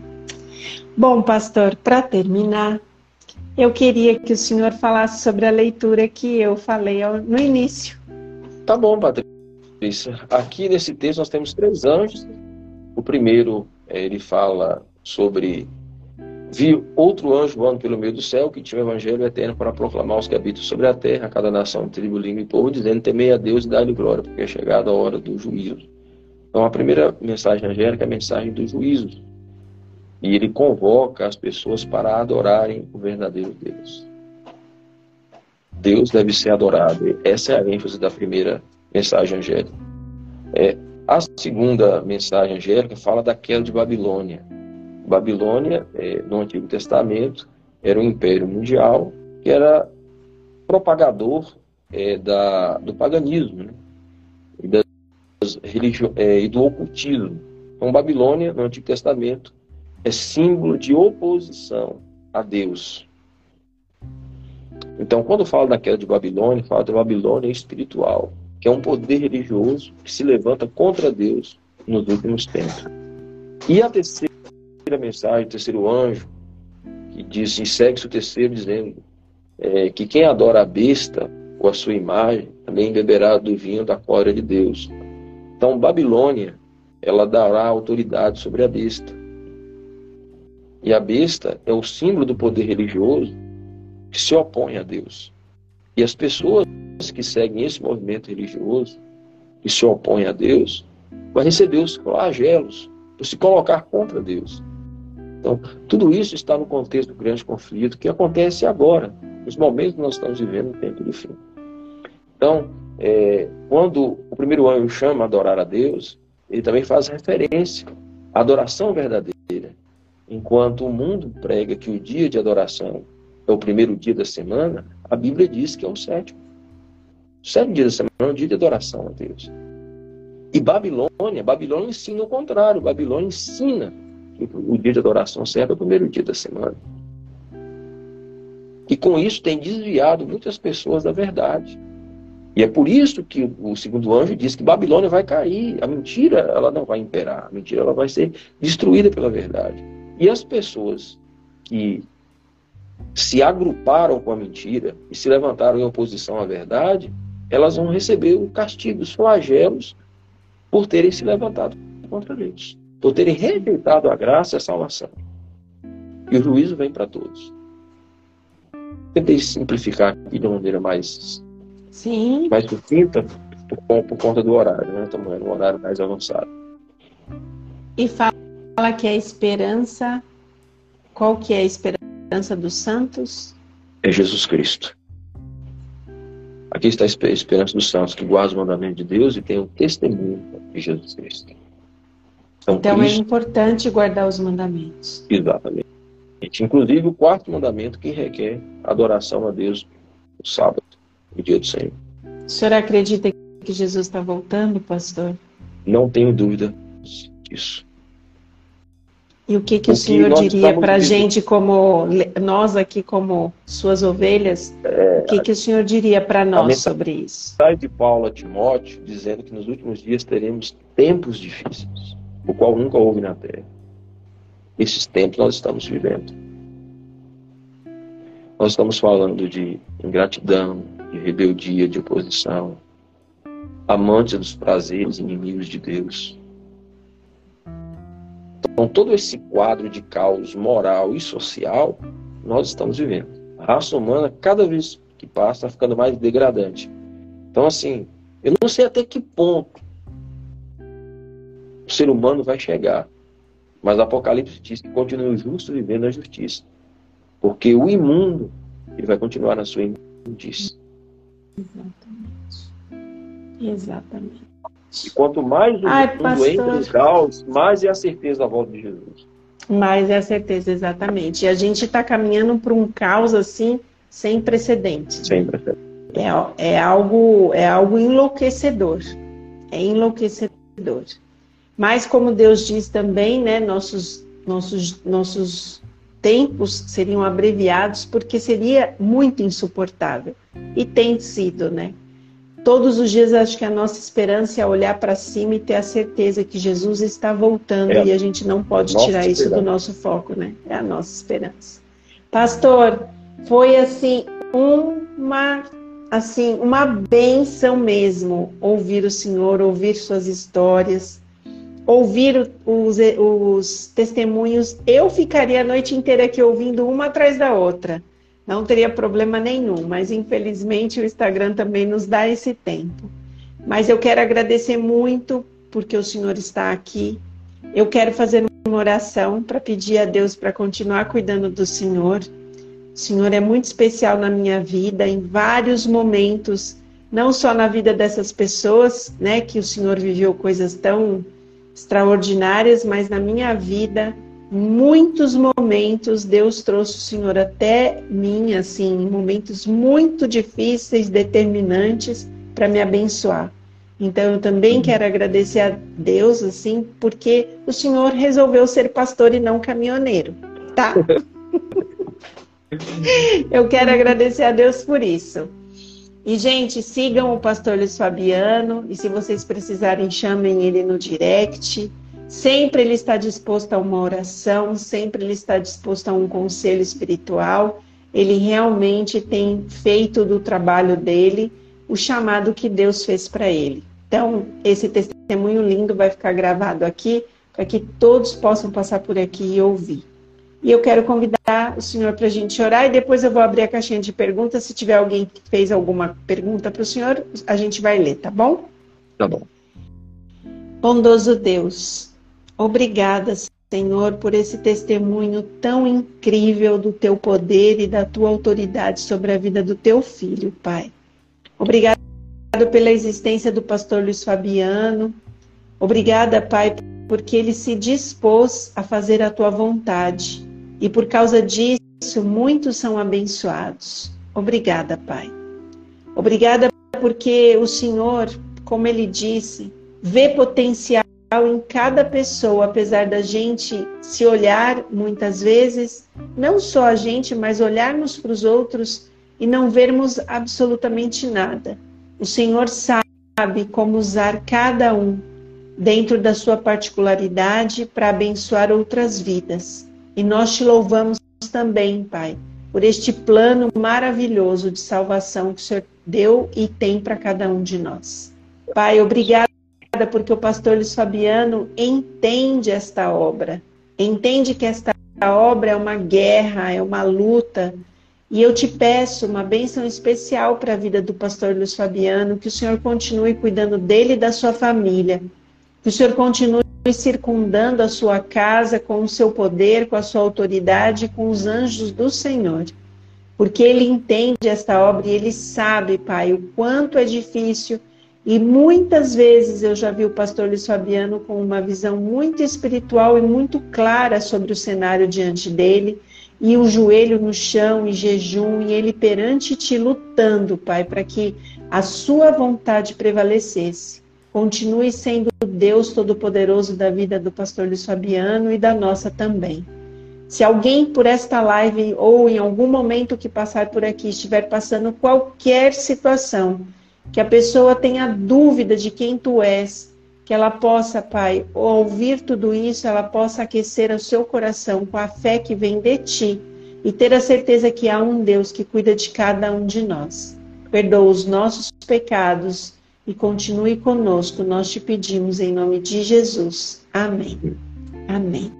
Bom, pastor, para terminar, eu queria que o senhor falasse sobre a leitura que eu falei no início. Tá bom, Patrícia. Aqui nesse texto nós temos três anjos. O primeiro, eh, ele fala sobre vi outro anjo voando pelo meio do céu que tinha o evangelho eterno para proclamar os que habitam sobre a terra, cada nação, tribo, língua e povo, dizendo: Temei a Deus e dá-lhe glória, porque é chegada a hora do juízo. Então, a primeira mensagem angélica é a mensagem do juízo. E ele convoca as pessoas para adorarem o verdadeiro Deus. Deus deve ser adorado. Essa é a ênfase da primeira mensagem angélica. É, a segunda mensagem angélica fala da queda de Babilônia. Babilônia, é, no Antigo Testamento, era um império mundial que era propagador é, da, do paganismo né? e, das religio, é, e do ocultismo. Então, Babilônia, no Antigo Testamento, é símbolo de oposição a Deus. Então, quando fala da queda de Babilônia, fala da Babilônia espiritual que é um poder religioso que se levanta contra Deus nos últimos tempos. E a terceira mensagem, o terceiro anjo, que diz, e segue-se o terceiro dizendo é, que quem adora a besta ou a sua imagem também beberá do vinho da glória de Deus. Então, Babilônia, ela dará autoridade sobre a besta. E a besta é o símbolo do poder religioso que se opõe a Deus. E as pessoas que seguem esse movimento religioso, que se opõem a Deus, vai receber os flagelos por se colocar contra Deus. Então, tudo isso está no contexto do grande conflito que acontece agora, nos momentos que nós estamos vivendo no tempo do fim. Então, é, quando o primeiro anjo chama a adorar a Deus, ele também faz referência à adoração verdadeira, Enquanto o mundo prega que o dia de adoração é o primeiro dia da semana, a Bíblia diz que é o sétimo. O sétimo dia da semana é um dia de adoração a Deus. E Babilônia, Babilônia ensina o contrário. Babilônia ensina que o dia de adoração certo é o primeiro dia da semana. E com isso tem desviado muitas pessoas da verdade. E é por isso que o segundo anjo diz que Babilônia vai cair. A mentira, ela não vai imperar. A mentira, ela vai ser destruída pela verdade. E as pessoas que se agruparam com a mentira e se levantaram em oposição à verdade, elas vão receber o castigo, os flagelos por terem se levantado contra Deus, por terem rejeitado a graça e a salvação. E o juízo vem para todos. Tentei simplificar aqui de uma maneira mais, Sim. mais sucinta por, por conta do horário, né? Estamos no horário mais avançado. E fala que a esperança, qual que é a esperança dos santos? É Jesus Cristo. Aqui está a esperança dos santos que guardam os mandamentos de Deus e tem o testemunho de Jesus Cristo. Então, então é Cristo... é importante guardar os mandamentos. Exatamente. Inclusive o quarto mandamento que requer adoração a Deus no sábado, no dia do Senhor. O senhor acredita que Jesus está voltando, pastor? Não tenho dúvida disso. E o que, que o, o senhor diria para a gente, como nós aqui, como suas ovelhas, é, o que, que o senhor diria para nós sobre isso? Sai de Paulo a Timóteo, dizendo que nos últimos dias teremos tempos difíceis, o qual nunca houve na terra. Esses tempos nós estamos vivendo. Nós estamos falando de ingratidão, de rebeldia, de oposição, amantes dos prazeres, inimigos de Deus então, todo esse quadro de caos moral e social, nós estamos vivendo. A raça humana, cada vez que passa, está ficando mais degradante. Então, assim, eu não sei até que ponto o ser humano vai chegar. Mas Apocalipse diz que continua o justo vivendo a justiça. Porque o imundo, ele vai continuar na sua imundícia. Exatamente. Exatamente. E quanto mais o Ai, mundo entra no caos, mais é a certeza da volta de Jesus. Mais é a certeza, exatamente. E a gente está caminhando para um caos assim, sem precedentes. Sem precedentes. É, é, algo, é algo enlouquecedor. É enlouquecedor. Mas como Deus diz também, né, nossos, nossos, nossos tempos seriam abreviados porque seria muito insuportável. E tem sido, né? Todos os dias acho que a nossa esperança é olhar para cima e ter a certeza que Jesus está voltando é. e a gente não pode nossa tirar esperança. isso do nosso foco, né? É a nossa esperança. Pastor, foi assim uma assim uma benção mesmo ouvir o Senhor, ouvir suas histórias, ouvir os, os testemunhos. Eu ficaria a noite inteira aqui ouvindo uma atrás da outra não teria problema nenhum, mas infelizmente o Instagram também nos dá esse tempo. Mas eu quero agradecer muito porque o Senhor está aqui. Eu quero fazer uma oração para pedir a Deus para continuar cuidando do Senhor. O Senhor é muito especial na minha vida, em vários momentos, não só na vida dessas pessoas, né, que o Senhor viveu coisas tão extraordinárias, mas na minha vida muitos momentos Deus trouxe o Senhor até mim, assim, em momentos muito difíceis, determinantes, para me abençoar. Então eu também quero agradecer a Deus, assim, porque o Senhor resolveu ser pastor e não caminhoneiro, tá? *laughs* eu quero agradecer a Deus por isso. E, gente, sigam o pastor Luiz Fabiano. E se vocês precisarem, chamem ele no direct. Sempre ele está disposto a uma oração, sempre ele está disposto a um conselho espiritual. Ele realmente tem feito do trabalho dele o chamado que Deus fez para ele. Então, esse testemunho lindo vai ficar gravado aqui para que todos possam passar por aqui e ouvir. E eu quero convidar o senhor para a gente orar e depois eu vou abrir a caixinha de perguntas. Se tiver alguém que fez alguma pergunta para o senhor, a gente vai ler, tá bom? Tá bom. Bondoso Deus, Obrigada, Senhor, por esse testemunho tão incrível do teu poder e da tua autoridade sobre a vida do teu filho, Pai. Obrigada pela existência do pastor Luiz Fabiano. Obrigada, Pai, porque ele se dispôs a fazer a tua vontade. E por causa disso, muitos são abençoados. Obrigada, Pai. Obrigada porque o Senhor, como ele disse, vê potencial em cada pessoa, apesar da gente se olhar muitas vezes, não só a gente, mas olharmos para os outros e não vermos absolutamente nada. O Senhor sabe como usar cada um dentro da sua particularidade para abençoar outras vidas. E nós te louvamos também, Pai, por este plano maravilhoso de salvação que o Senhor deu e tem para cada um de nós. Pai, obrigada porque o pastor Luiz Fabiano entende esta obra, entende que esta obra é uma guerra, é uma luta. E eu te peço uma bênção especial para a vida do pastor Luiz Fabiano, que o Senhor continue cuidando dele e da sua família, que o Senhor continue circundando a sua casa com o seu poder, com a sua autoridade, com os anjos do Senhor. Porque ele entende esta obra e ele sabe, Pai, o quanto é difícil e muitas vezes eu já vi o pastor Luiz Fabiano com uma visão muito espiritual e muito clara sobre o cenário diante dele, e o joelho no chão e jejum, e ele perante ti lutando, Pai, para que a sua vontade prevalecesse. Continue sendo Deus Todo-Poderoso da vida do pastor Luiz Fabiano e da nossa também. Se alguém por esta live ou em algum momento que passar por aqui estiver passando qualquer situação, que a pessoa tenha dúvida de quem tu és, que ela possa, Pai, ouvir tudo isso, ela possa aquecer o seu coração com a fé que vem de ti e ter a certeza que há um Deus que cuida de cada um de nós. Perdoa os nossos pecados e continue conosco, nós te pedimos em nome de Jesus. Amém. Amém.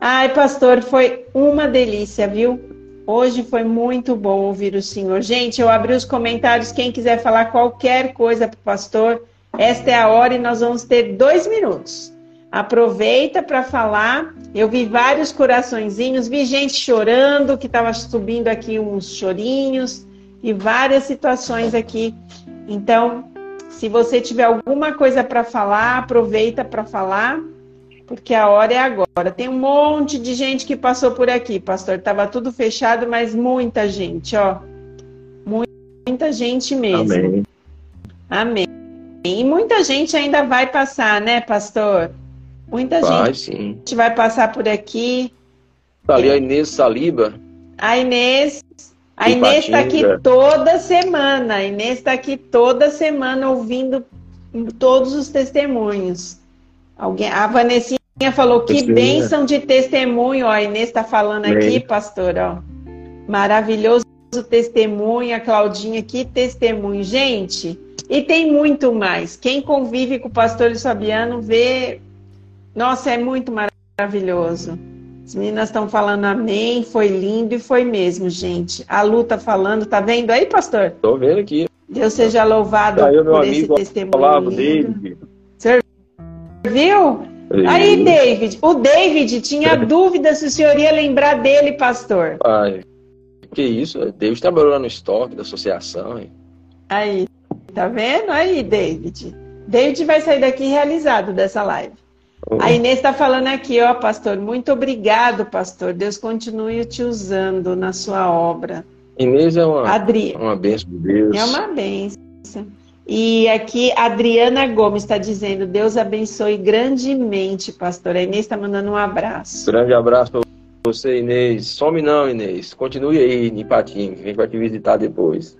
Ai, pastor, foi uma delícia, viu? Hoje foi muito bom ouvir o senhor. Gente, eu abri os comentários. Quem quiser falar qualquer coisa para o pastor, esta é a hora e nós vamos ter dois minutos. Aproveita para falar. Eu vi vários coraçõezinhos, vi gente chorando, que estava subindo aqui uns chorinhos, e várias situações aqui. Então, se você tiver alguma coisa para falar, aproveita para falar porque a hora é agora. Tem um monte de gente que passou por aqui, pastor. Tava tudo fechado, mas muita gente, ó. Muita gente mesmo. Amém. Amém. E muita gente ainda vai passar, né, pastor? Muita vai, gente sim. vai passar por aqui. Tá ali a Inês Saliba. A Inês. A Inês está aqui toda semana. A Inês está aqui toda semana ouvindo todos os testemunhos. Alguém, a Vanessa falou que bênção de testemunho, ó, a Inês está falando aqui, pastor, ó. Maravilhoso testemunho, a Claudinha, que testemunho. Gente, e tem muito mais. Quem convive com o pastor Fabiano vê. Nossa, é muito maravilhoso. As meninas estão falando amém, foi lindo e foi mesmo, gente. A Lu tá falando, tá vendo aí, pastor? Estou vendo aqui. Deus seja louvado tá por esse testemunho. Olavo, David. Você viu? Aí, David, o David tinha dúvida se o senhor ia lembrar dele, pastor. Ai, que isso? David trabalhou lá no estoque da associação. Hein? Aí, tá vendo? Aí, David. David vai sair daqui realizado dessa live. Uhum. A Inês está falando aqui, ó, pastor. Muito obrigado, pastor. Deus continue te usando na sua obra. Inês é uma, Adri... uma bênção de Deus. É uma bênção. E aqui, Adriana Gomes está dizendo: Deus abençoe grandemente, pastor. A Inês está mandando um abraço. Grande abraço para você, Inês. Some não, Inês. Continue aí em Patinho, que a gente vai te visitar depois.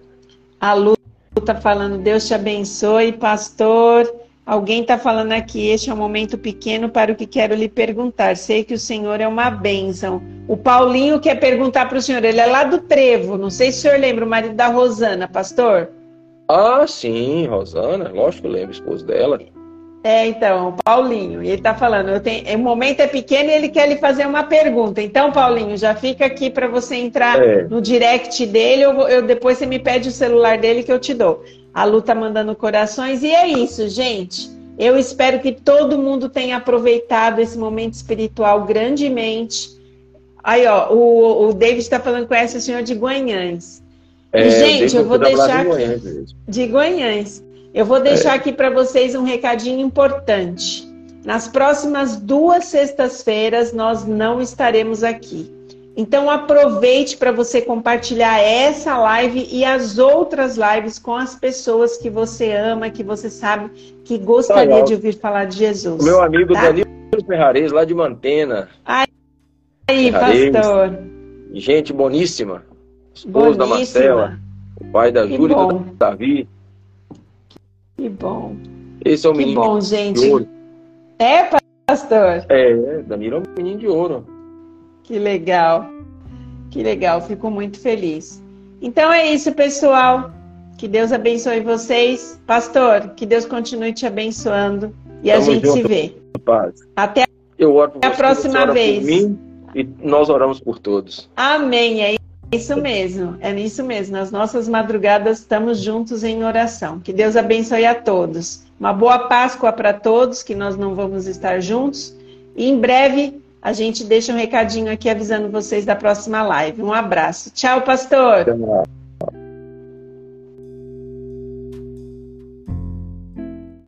A Lu está falando: Deus te abençoe, pastor. Alguém está falando aqui: este é um momento pequeno para o que quero lhe perguntar. Sei que o Senhor é uma bênção. O Paulinho quer perguntar para o senhor: ele é lá do Trevo. Não sei se o senhor lembra, o marido da Rosana, pastor. Ah, sim, Rosana, lógico que eu lembro, esposo dela. É, então, Paulinho, ele está falando, tenho, o momento é pequeno e ele quer lhe fazer uma pergunta. Então, Paulinho, já fica aqui para você entrar é. no direct dele, eu, eu, depois você me pede o celular dele que eu te dou. A Lu tá mandando corações e é isso, gente. Eu espero que todo mundo tenha aproveitado esse momento espiritual grandemente. Aí, ó, o, o David está falando com essa senhora de Guanhães. É, Gente, eu vou deixar aqui, de Goiânia. Eu vou deixar é. aqui para vocês um recadinho importante. Nas próximas duas sextas-feiras nós não estaremos aqui. Então aproveite para você compartilhar essa live e as outras lives com as pessoas que você ama, que você sabe que gostaria de ouvir falar de Jesus. O meu amigo tá? Danilo Ferrares, lá de Mantena. Aí, Ferrares. pastor. Gente boníssima. Esposa da Marcela. O pai da Júlia e do Davi. Que bom. Esse é o que menino bom, gente. de ouro. É, pastor? É, é, Danilo é um menino de ouro. Que legal. Que legal, fico muito feliz. Então é isso, pessoal. Que Deus abençoe vocês. Pastor, que Deus continue te abençoando. E Tamo a gente junto, se vê. Paz. Até Eu oro por a próxima vez. Mim, e nós oramos por todos. Amém. É isso mesmo. É isso mesmo. Nas nossas madrugadas estamos juntos em oração. Que Deus abençoe a todos. Uma boa Páscoa para todos, que nós não vamos estar juntos. E em breve a gente deixa um recadinho aqui avisando vocês da próxima live. Um abraço. Tchau, pastor.